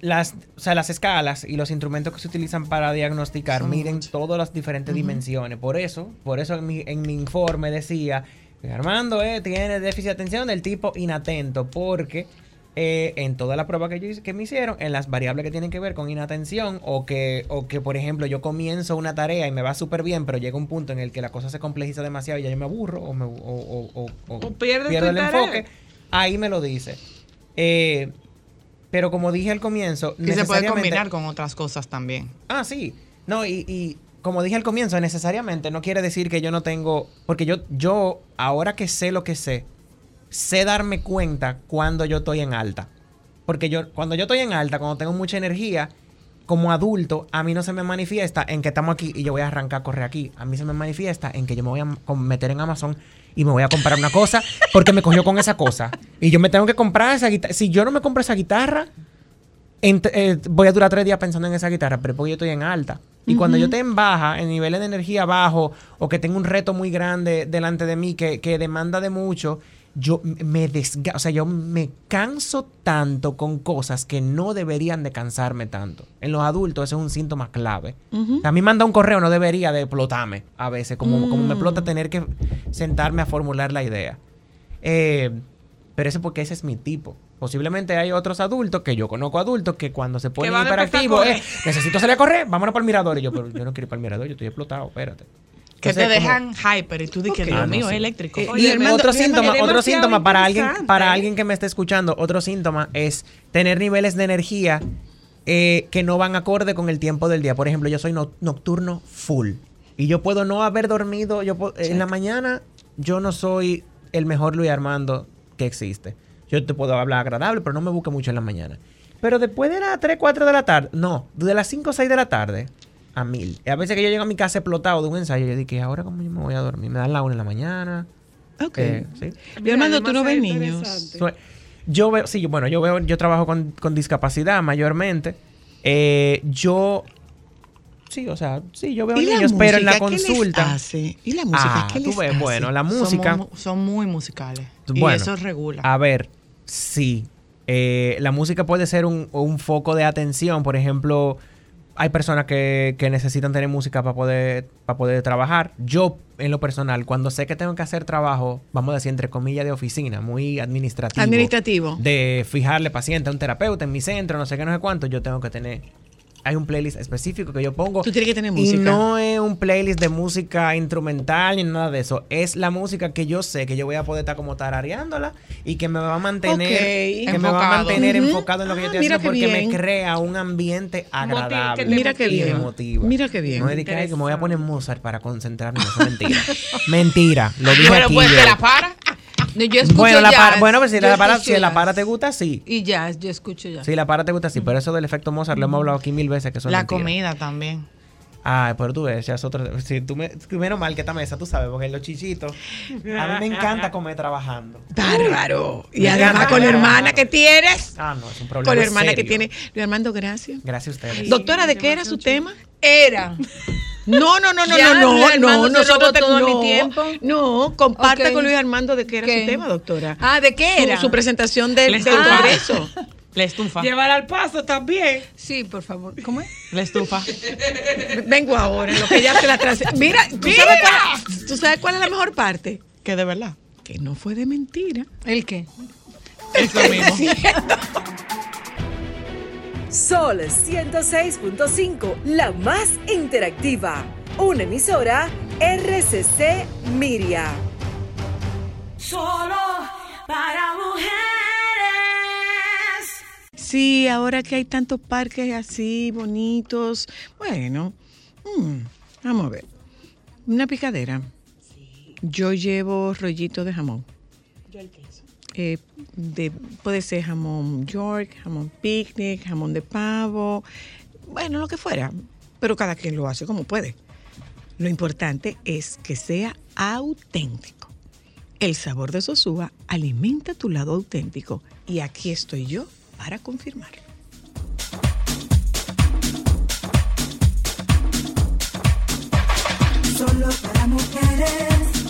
las, o sea, las escalas y los instrumentos que se utilizan para diagnosticar miden todas las diferentes dimensiones. Por eso, por eso en mi, en mi informe decía Armando eh, tiene déficit de atención del tipo inatento, porque eh, en toda la prueba que, yo que me hicieron, en las variables que tienen que ver con inatención, o que, o que por ejemplo yo comienzo una tarea y me va súper bien, pero llega un punto en el que la cosa se complejiza demasiado y ya yo me aburro o, me, o, o- pierdo el enfoque, ahí me lo dice. Eh, pero como dije al comienzo, Y se puede combinar con otras cosas también. Ah, sí. No, y, y como dije al comienzo, necesariamente no quiere decir que yo no tengo. Porque yo, yo, ahora que sé lo que sé, sé darme cuenta cuando yo estoy en alta. Porque yo, cuando yo estoy en alta, cuando tengo mucha energía, como adulto, a mí no se me manifiesta en que estamos aquí y yo voy a arrancar a correr aquí. A mí se me manifiesta en que yo me voy a meter en Amazon y me voy a comprar una cosa porque me cogió con esa cosa. Y yo me tengo que comprar esa guitarra. Si yo no me compro esa guitarra, eh, voy a durar tres días pensando en esa guitarra, pero porque yo estoy en alta. Y cuando yo esté en baja, en niveles de energía bajo, o que tengo un reto muy grande delante de mí que, que demanda de mucho, yo me desga o sea, yo me canso tanto con cosas que no deberían de cansarme tanto. En los adultos ese es un síntoma clave. A mí manda un correo, no debería de explotarme a veces, como, como me Mm. explota tener que sentarme a formular la idea. Eh, pero eso porque ese es mi tipo. Posiblemente hay otros adultos, que yo conozco adultos, que cuando se ponen hiperactivos, eh, necesito salir a correr, vámonos para el mirador. Y yo, pero yo no quiero ir para el mirador, yo estoy explotado, espérate. Que te Entonces, como- dejan hyper y tú dices, Ok. Dios Ah, no, mío, sí. es eléctrico. Y otro síntoma, otro síntoma para alguien, para alguien que me esté escuchando, otro síntoma es tener niveles de energía eh, que no van acorde con el tiempo del día. Por ejemplo, yo soy no- nocturno full y yo puedo no haber dormido. Yo puedo- en la mañana yo no soy el mejor Luis Armando que existe. Yo te puedo hablar agradable, pero no me busque mucho en la mañana. Pero después de las 3, 4 de la tarde, no, de las 5 o 6 de la tarde a mil. Y a veces que yo llego a mi casa explotado de un ensayo, yo dije, ahora cómo yo me voy a dormir, me dan la 1 en la mañana. Ok. Eh, ¿sí? Luis Armando, tú no ves niños. Yo veo, sí, yo- bueno, yo veo, yo trabajo con, con discapacidad mayormente. Eh, yo, sí, o sea, sí, yo veo ¿Y la niños, pero en la música? ¿Qué les consulta. hace? ¿Y la música? Ah, ¿Qué tú les ves, hace? bueno, la música. Son muy, musicales. Bueno, y eso regula. A ver, sí. Eh, la música puede ser un, un foco de atención. Por ejemplo, hay personas que, que necesitan tener música para poder, para poder trabajar. Yo, en lo personal, cuando sé que tengo que hacer trabajo, vamos a decir, entre comillas, de oficina, muy administrativo. Administrativo. De fijarle paciente a un terapeuta en mi centro, no sé qué, no sé cuánto, yo tengo que tener. Hay un playlist específico que yo pongo. Tú tienes que tener Y música. no es un playlist de música instrumental ni nada de eso. Es la música que yo sé que yo voy a poder estar como tarareándola y que me va a mantener, que me va a Enfocado. mantener enfocado en lo que yo Ah, estoy mira haciendo porque bien. me crea un ambiente agradable. Mira qué y bien. me motiva. Mira qué bien. No es de que, me voy a poner Mozart para concentrarme. Eso es mentira. mentira. Lo dije Bueno, aquí. pues yo. te la para. No, yo escucho bueno, la para, bueno, pues si yo la para, si la para te gusta, sí. Y jazz, yo escucho ya. Si la para te gusta, sí. Pero eso del efecto Mozart lo hemos hablado aquí mil veces que eso es La comida también. Ay, pero tú ves, ya es. Si tú me, menos mal que esta mesa, tú sabes, porque los chichitos. A mí me encanta comer trabajando. Bárbaro. Y Me además con la hermana que tienes. Ah, no, es un problema. Con la hermana que tiene. Luis Armando, gracias. Gracias a ustedes. Doctora, ¿de qué era su tema? Era. No, no, no, no, Ya, no, no, no, nosotros te- todo mi no, tiempo. No, comparte Ok. con Luis Armando de qué era ¿Qué? su tema, doctora. Ah, ¿de qué Su- era? Su, presentación del, del estufa. Congreso. La estufa. Llevar al paso también. Sí, por favor. ¿Cómo es? La estufa. Vengo ahora, lo que ya se la trae. Mira, ¿tú sabes, cuál, ¿tú sabes cuál es la mejor parte? Que de verdad. Que no fue de mentira. ¿El qué? Eso mismo. Sol 106.5, la más interactiva. Una emisora RCC Miria. Solo para mujeres. Sí, ahora que hay tantos parques así bonitos. Bueno, mm, vamos a ver. Una picadera. Yo llevo rollito de jamón. Eh, de, puede ser jamón York, jamón picnic, jamón de pavo, bueno, lo que fuera. Pero cada quien lo hace como puede. Lo importante es que sea auténtico. El sabor de Sosúa alimenta tu lado auténtico y aquí estoy yo para confirmarlo. Solo para mujeres.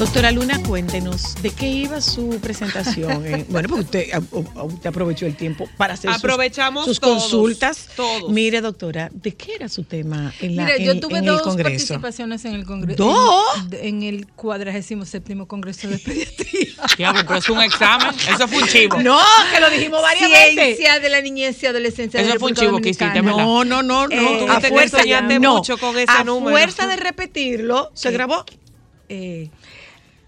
Doctora Luna, cuéntenos de qué iba su presentación. Eh, bueno, pues usted, aprovechó el tiempo para hacer sus- Aprovechamos sus, todos, consultas. todos. Mire, doctora, ¿de qué era su tema en, la, Mira, en- yo tuve en dos el Congreso? participaciones en el Congreso. ¿Dos? En, en el 47 Congreso de Pediatría. Diablo, pero es un examen. Eso fue un chivo. No, que lo dijimos varias veces. Ciencia de la niñez y adolescencia Eso de fue un chivo que hiciste. No, no, no, no. Eh, a fuerza no. mucho con ese a número. fuerza de repetirlo, se grabó. Eh,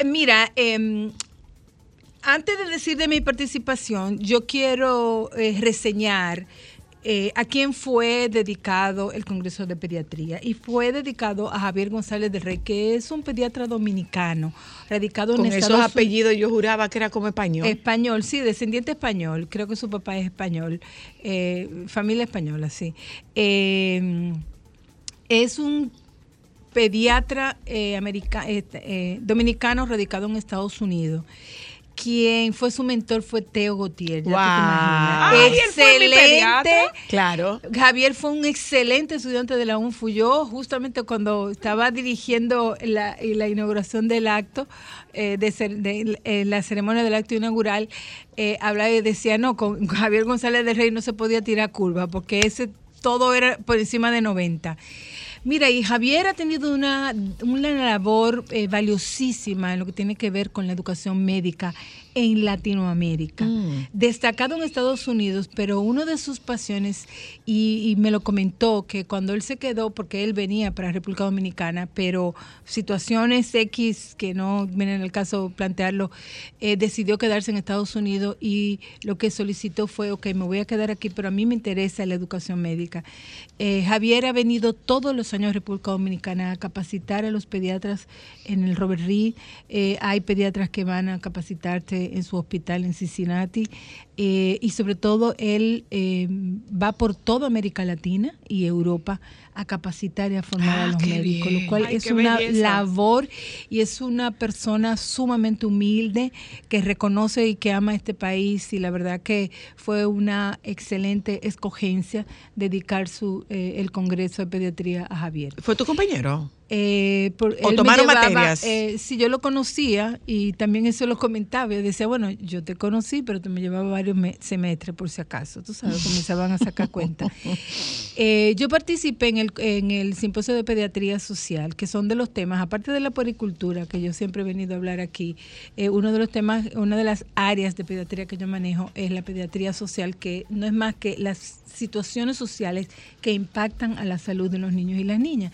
mira, em, antes de decir de mi participación, yo quiero eh, reseñar eh, a quién fue dedicado el Congreso de Pediatría. Y fue dedicado a Javier González del Rey, que es un pediatra dominicano, radicado Con en esos Estados apellidos yo juraba que era como español. Español, sí, descendiente español. Creo que su papá es español. eh, familia española, sí. Eh, es un pediatra eh, america- eh, eh, dominicano radicado en Estados Unidos. Quien fue su mentor fue Teo Gautier. él fue mi Excelente. Claro. Javier fue un excelente estudiante de la UNFU. Yo, justamente cuando estaba dirigiendo la, la inauguración del acto, eh, de, de- la ceremonia del acto inaugural, eh, hablaba y decía, no, con Javier González del Rey no se podía tirar curva, porque ese todo era por encima de 90. Mira, y Javier ha tenido una, una labor eh, valiosísima en lo que tiene que ver con la educación médica en Latinoamérica. Destacado en Estados Unidos, pero uno de sus pasiones, y, y me lo comentó, que cuando él se quedó, porque él venía para República Dominicana, pero situaciones X, que no viene en el caso plantearlo, eh, decidió quedarse en Estados Unidos y lo que solicitó fue, ok, me voy a quedar aquí, pero a mí me interesa la educación médica. Eh, Javier ha venido todos los años a República Dominicana a capacitar a los pediatras en el Robert Reed. Eh, hay pediatras que van a capacitarse en su hospital en Cincinnati. Eh, y sobre todo, él eh, va por toda América Latina y Europa a capacitar y a formar Ah, a los médicos, bien. lo cual Ay, es una belleza. labor y es una persona sumamente humilde que reconoce y que ama este país y la verdad que fue una excelente escogencia dedicar su eh, el Congreso de Pediatría a Javier. ¿Fue tu compañero? Eh, por- ¿O tomaron llevaba, materias? eh, sí, yo lo conocía y también eso lo comentaba. Yo decía, bueno, yo te conocí, pero tú me llevaba varios me- semestres por si acaso. Tú sabes, comenzaban a sacar cuenta. Eh, yo participé en el, en el simposio de pediatría social, que son de los temas, aparte de la puericultura, que yo siempre he venido a hablar aquí, eh, uno de los temas, una de las áreas de pediatría que yo manejo es la pediatría social, que no es más que las situaciones sociales que impactan a la salud de los niños y las niñas.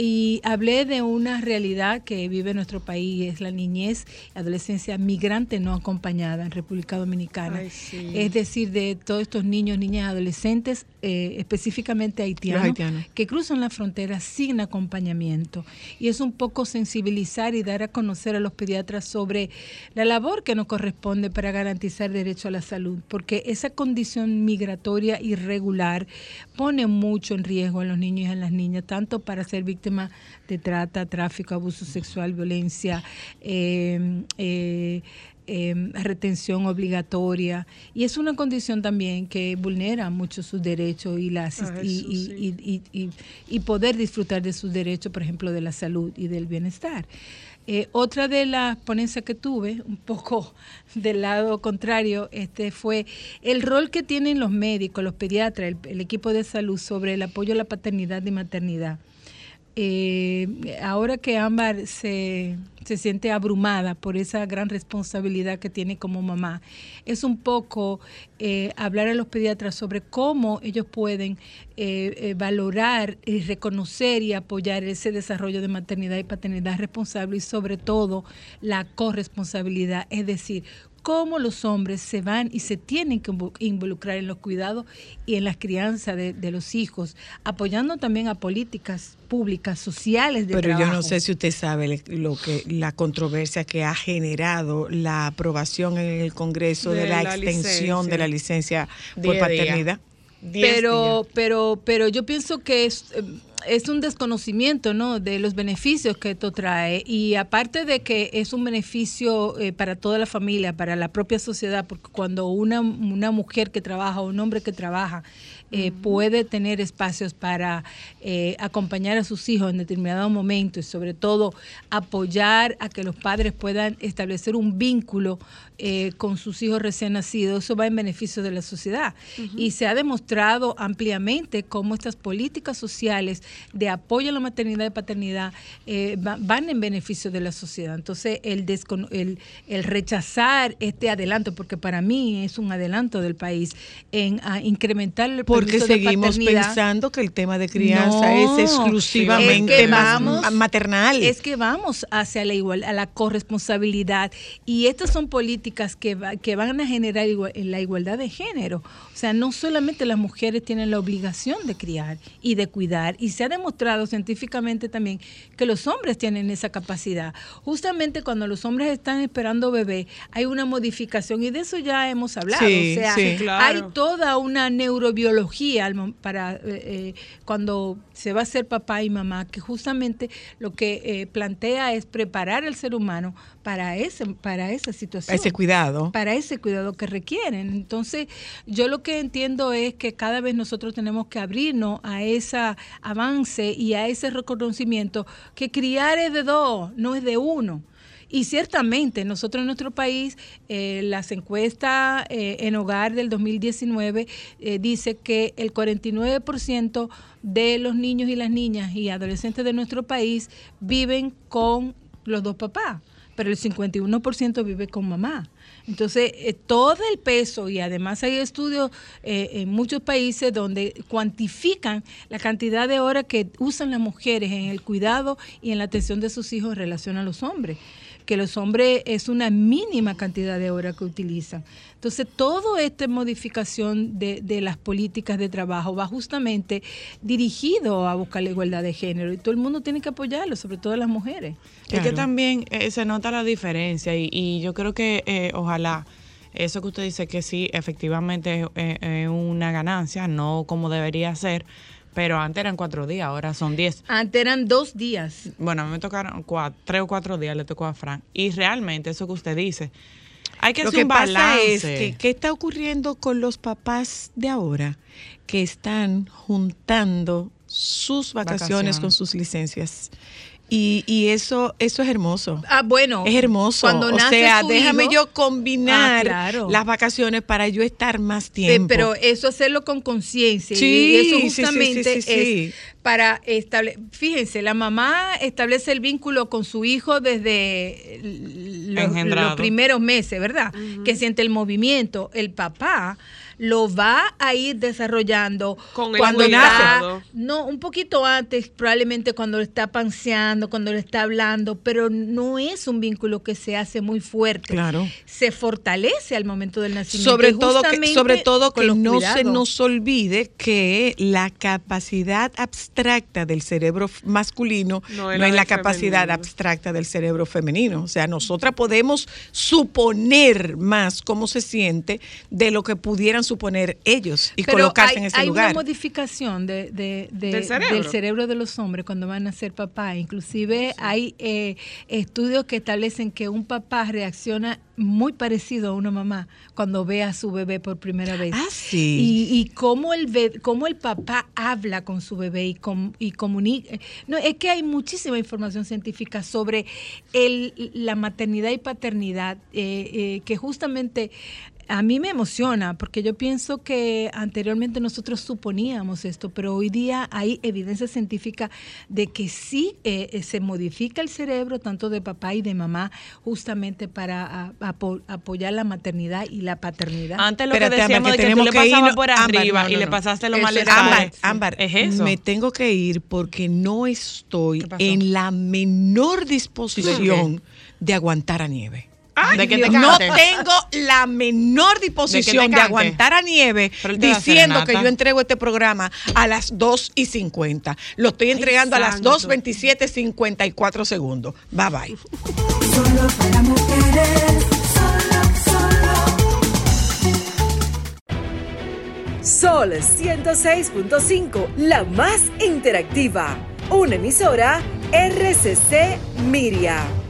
Y hablé de una realidad que vive nuestro país, es la niñez y adolescencia migrante no acompañada en República Dominicana. Es decir, de todos estos niños, niñas, adolescentes, eh, específicamente haitianos, que cruzan la frontera sin acompañamiento. Y es un poco sensibilizar y dar a conocer a los pediatras sobre la labor que nos corresponde para garantizar derecho a la salud, porque esa condición migratoria irregular pone mucho en riesgo a los niños y a las niñas, tanto para ser víctimas de trata, tráfico, abuso sexual, violencia, eh, eh, eh, retención obligatoria y es una condición también que vulnera mucho sus derechos y, la asist- y, poder disfrutar de sus derechos, por ejemplo, de la salud y del bienestar. Eh, otra de las ponencias que tuve, un poco del lado contrario, este fue el rol que tienen los médicos, los pediatras, el, el equipo de salud sobre el apoyo a la paternidad y maternidad. Eh, ahora que Ámbar se, se siente abrumada por esa gran responsabilidad que tiene como mamá, es un poco eh, hablar a los pediatras sobre cómo ellos pueden eh, valorar y reconocer y apoyar ese desarrollo de maternidad y paternidad responsable y sobre todo la corresponsabilidad, es decir, cómo los hombres se van y se tienen que invo- involucrar en los cuidados y en la crianza de, de los hijos, apoyando también a políticas públicas, sociales de Pero yo no sé si usted sabe lo que la controversia que ha generado la aprobación en el Congreso de, De la, la extensión licencia. de la licencia por Diez días. paternidad. pero pero pero yo pienso que es eh, es un desconocimiento no de los beneficios que esto trae. Y aparte de que es un beneficio eh, para toda la familia para la propia sociedad porque cuando una, una mujer que trabaja o un hombre que trabaja eh, puede tener espacios para eh, acompañar a sus hijos en determinado momento y sobre todo apoyar a que los padres puedan establecer un vínculo eh, con sus hijos recién nacidos, eso va en beneficio de la sociedad. Y se ha demostrado ampliamente cómo estas políticas sociales de apoyo a la maternidad y paternidad eh, va- van en beneficio de la sociedad. Entonces, el, el, el rechazar este adelanto, porque para mí es un adelanto del país, en a incrementar el Porque de seguimos pensando que el tema de crianza No, es exclusivamente es que más vamos- ma- maternal. Es que vamos hacia la igual, a la corresponsabilidad y estas son políticas que, va- que van a generar la igualdad de género. O sea, no solamente las mujeres tienen la obligación de criar y de cuidar y se ha demostrado científicamente también que los hombres tienen esa capacidad. Justamente cuando los hombres están esperando bebé, hay una modificación y de eso ya hemos hablado. Sí, o sea, sí. Claro. hay toda una neurobiología para eh, eh, cuando se va a ser papá y mamá, que justamente lo que eh, plantea es preparar al ser humano para ese para esa situación. ese cuidado. Para ese cuidado que requieren. Entonces, yo lo que entiendo es que cada vez nosotros tenemos que abrirnos a ese avance y a ese reconocimiento que criar es de dos, no es de uno. Y ciertamente nosotros en nuestro país, eh, las encuestas eh, en hogar del 2019 eh, dice que el 49% de los niños y las niñas y adolescentes de nuestro país viven con los dos papás, pero el 51% vive con mamá. Entonces, eh, todo el peso, y además hay estudios eh, en muchos países donde cuantifican la cantidad de horas que usan las mujeres en el cuidado y en la atención de sus hijos en relación a los hombres que los hombres es una mínima cantidad de horas que utilizan. Entonces, toda esta modificación de, de las políticas de trabajo va justamente dirigido a buscar la igualdad de género y todo el mundo tiene que apoyarlo, sobre todo las mujeres. Es que también eh, se nota la diferencia y, y yo creo que eh, ojalá eso que usted dice que sí, efectivamente es eh, eh, una ganancia, no como debería ser, pero antes eran cuatro días, ahora son diez. Antes eran dos días. Bueno, a mí me tocaron cua- tres o cuatro días, le tocó a Frank. Y realmente eso que usted dice, hay que Lo hacer que un pasa balance. es que ¿qué está ocurriendo con los papás de ahora que están juntando sus vacaciones, Vacaciones. con sus licencias? Y, y eso eso es hermoso. Ah, bueno. Es hermoso. Cuando o nace sea, su déjame hijo- yo combinar Ah, claro. las vacaciones para yo estar más Eh, tiempo. pero eso hacerlo con conciencia. Sí, y eso sí, sí, sí, justamente sí, sí. es para establecer. Fíjense, la mamá establece el vínculo con su hijo desde los primeros meses, ¿verdad? Que siente el movimiento. El papá lo va a ir desarrollando Con el cuando nace. No, un poquito antes, probablemente cuando está panseando, cuando le está hablando, pero no es un vínculo que se hace muy fuerte. Claro. Se fortalece al momento del nacimiento. sobre todo que, sobre todo con que no se nos olvide que la capacidad abstracta del cerebro masculino no, No es la capacidad femenino. abstracta del cerebro femenino. O sea, nosotras podemos suponer más cómo se siente de lo que pudieran suponer ellos y Pero colocarse hay, en ese hay lugar. una modificación de, de- de- ¿Del cerebro? del cerebro de los hombres cuando van a ser papá. Inclusive hay eh, estudios que establecen que un papá reacciona muy parecido a una mamá cuando ve a su bebé por primera vez. Ah, sí. Y, y cómo, el be- cómo el papá habla con su bebé y, com- y comunica. No, es que hay muchísima información científica sobre el, la maternidad y paternidad eh, eh, que justamente a mí me emociona porque yo pienso que anteriormente nosotros suponíamos esto, pero hoy día hay evidencia científica de que sí eh, eh, se modifica el cerebro tanto de papá y de mamá justamente para a- apo- apoyar la maternidad y la paternidad. Antes lo que Espérate, Ámbar, decíamos que de que tú tenemos le que pasabas por Ámbar, arriba no, y le pasaste lo mal es Ámbar, Sí. Ámbar, Es eso. me tengo que ir porque no estoy en la menor disposición de aguantar a nieve. ¿De qué te no tengo la menor disposición de, cante? aguantar a nieve diciendo que yo entrego este programa a las 2 y 50. Lo estoy entregando a las santo. 2, 27, 54 segundos. Bye bye. Solo para mujeres, solo, solo. Sol 106.5, la más interactiva. Una emisora RCC Miria.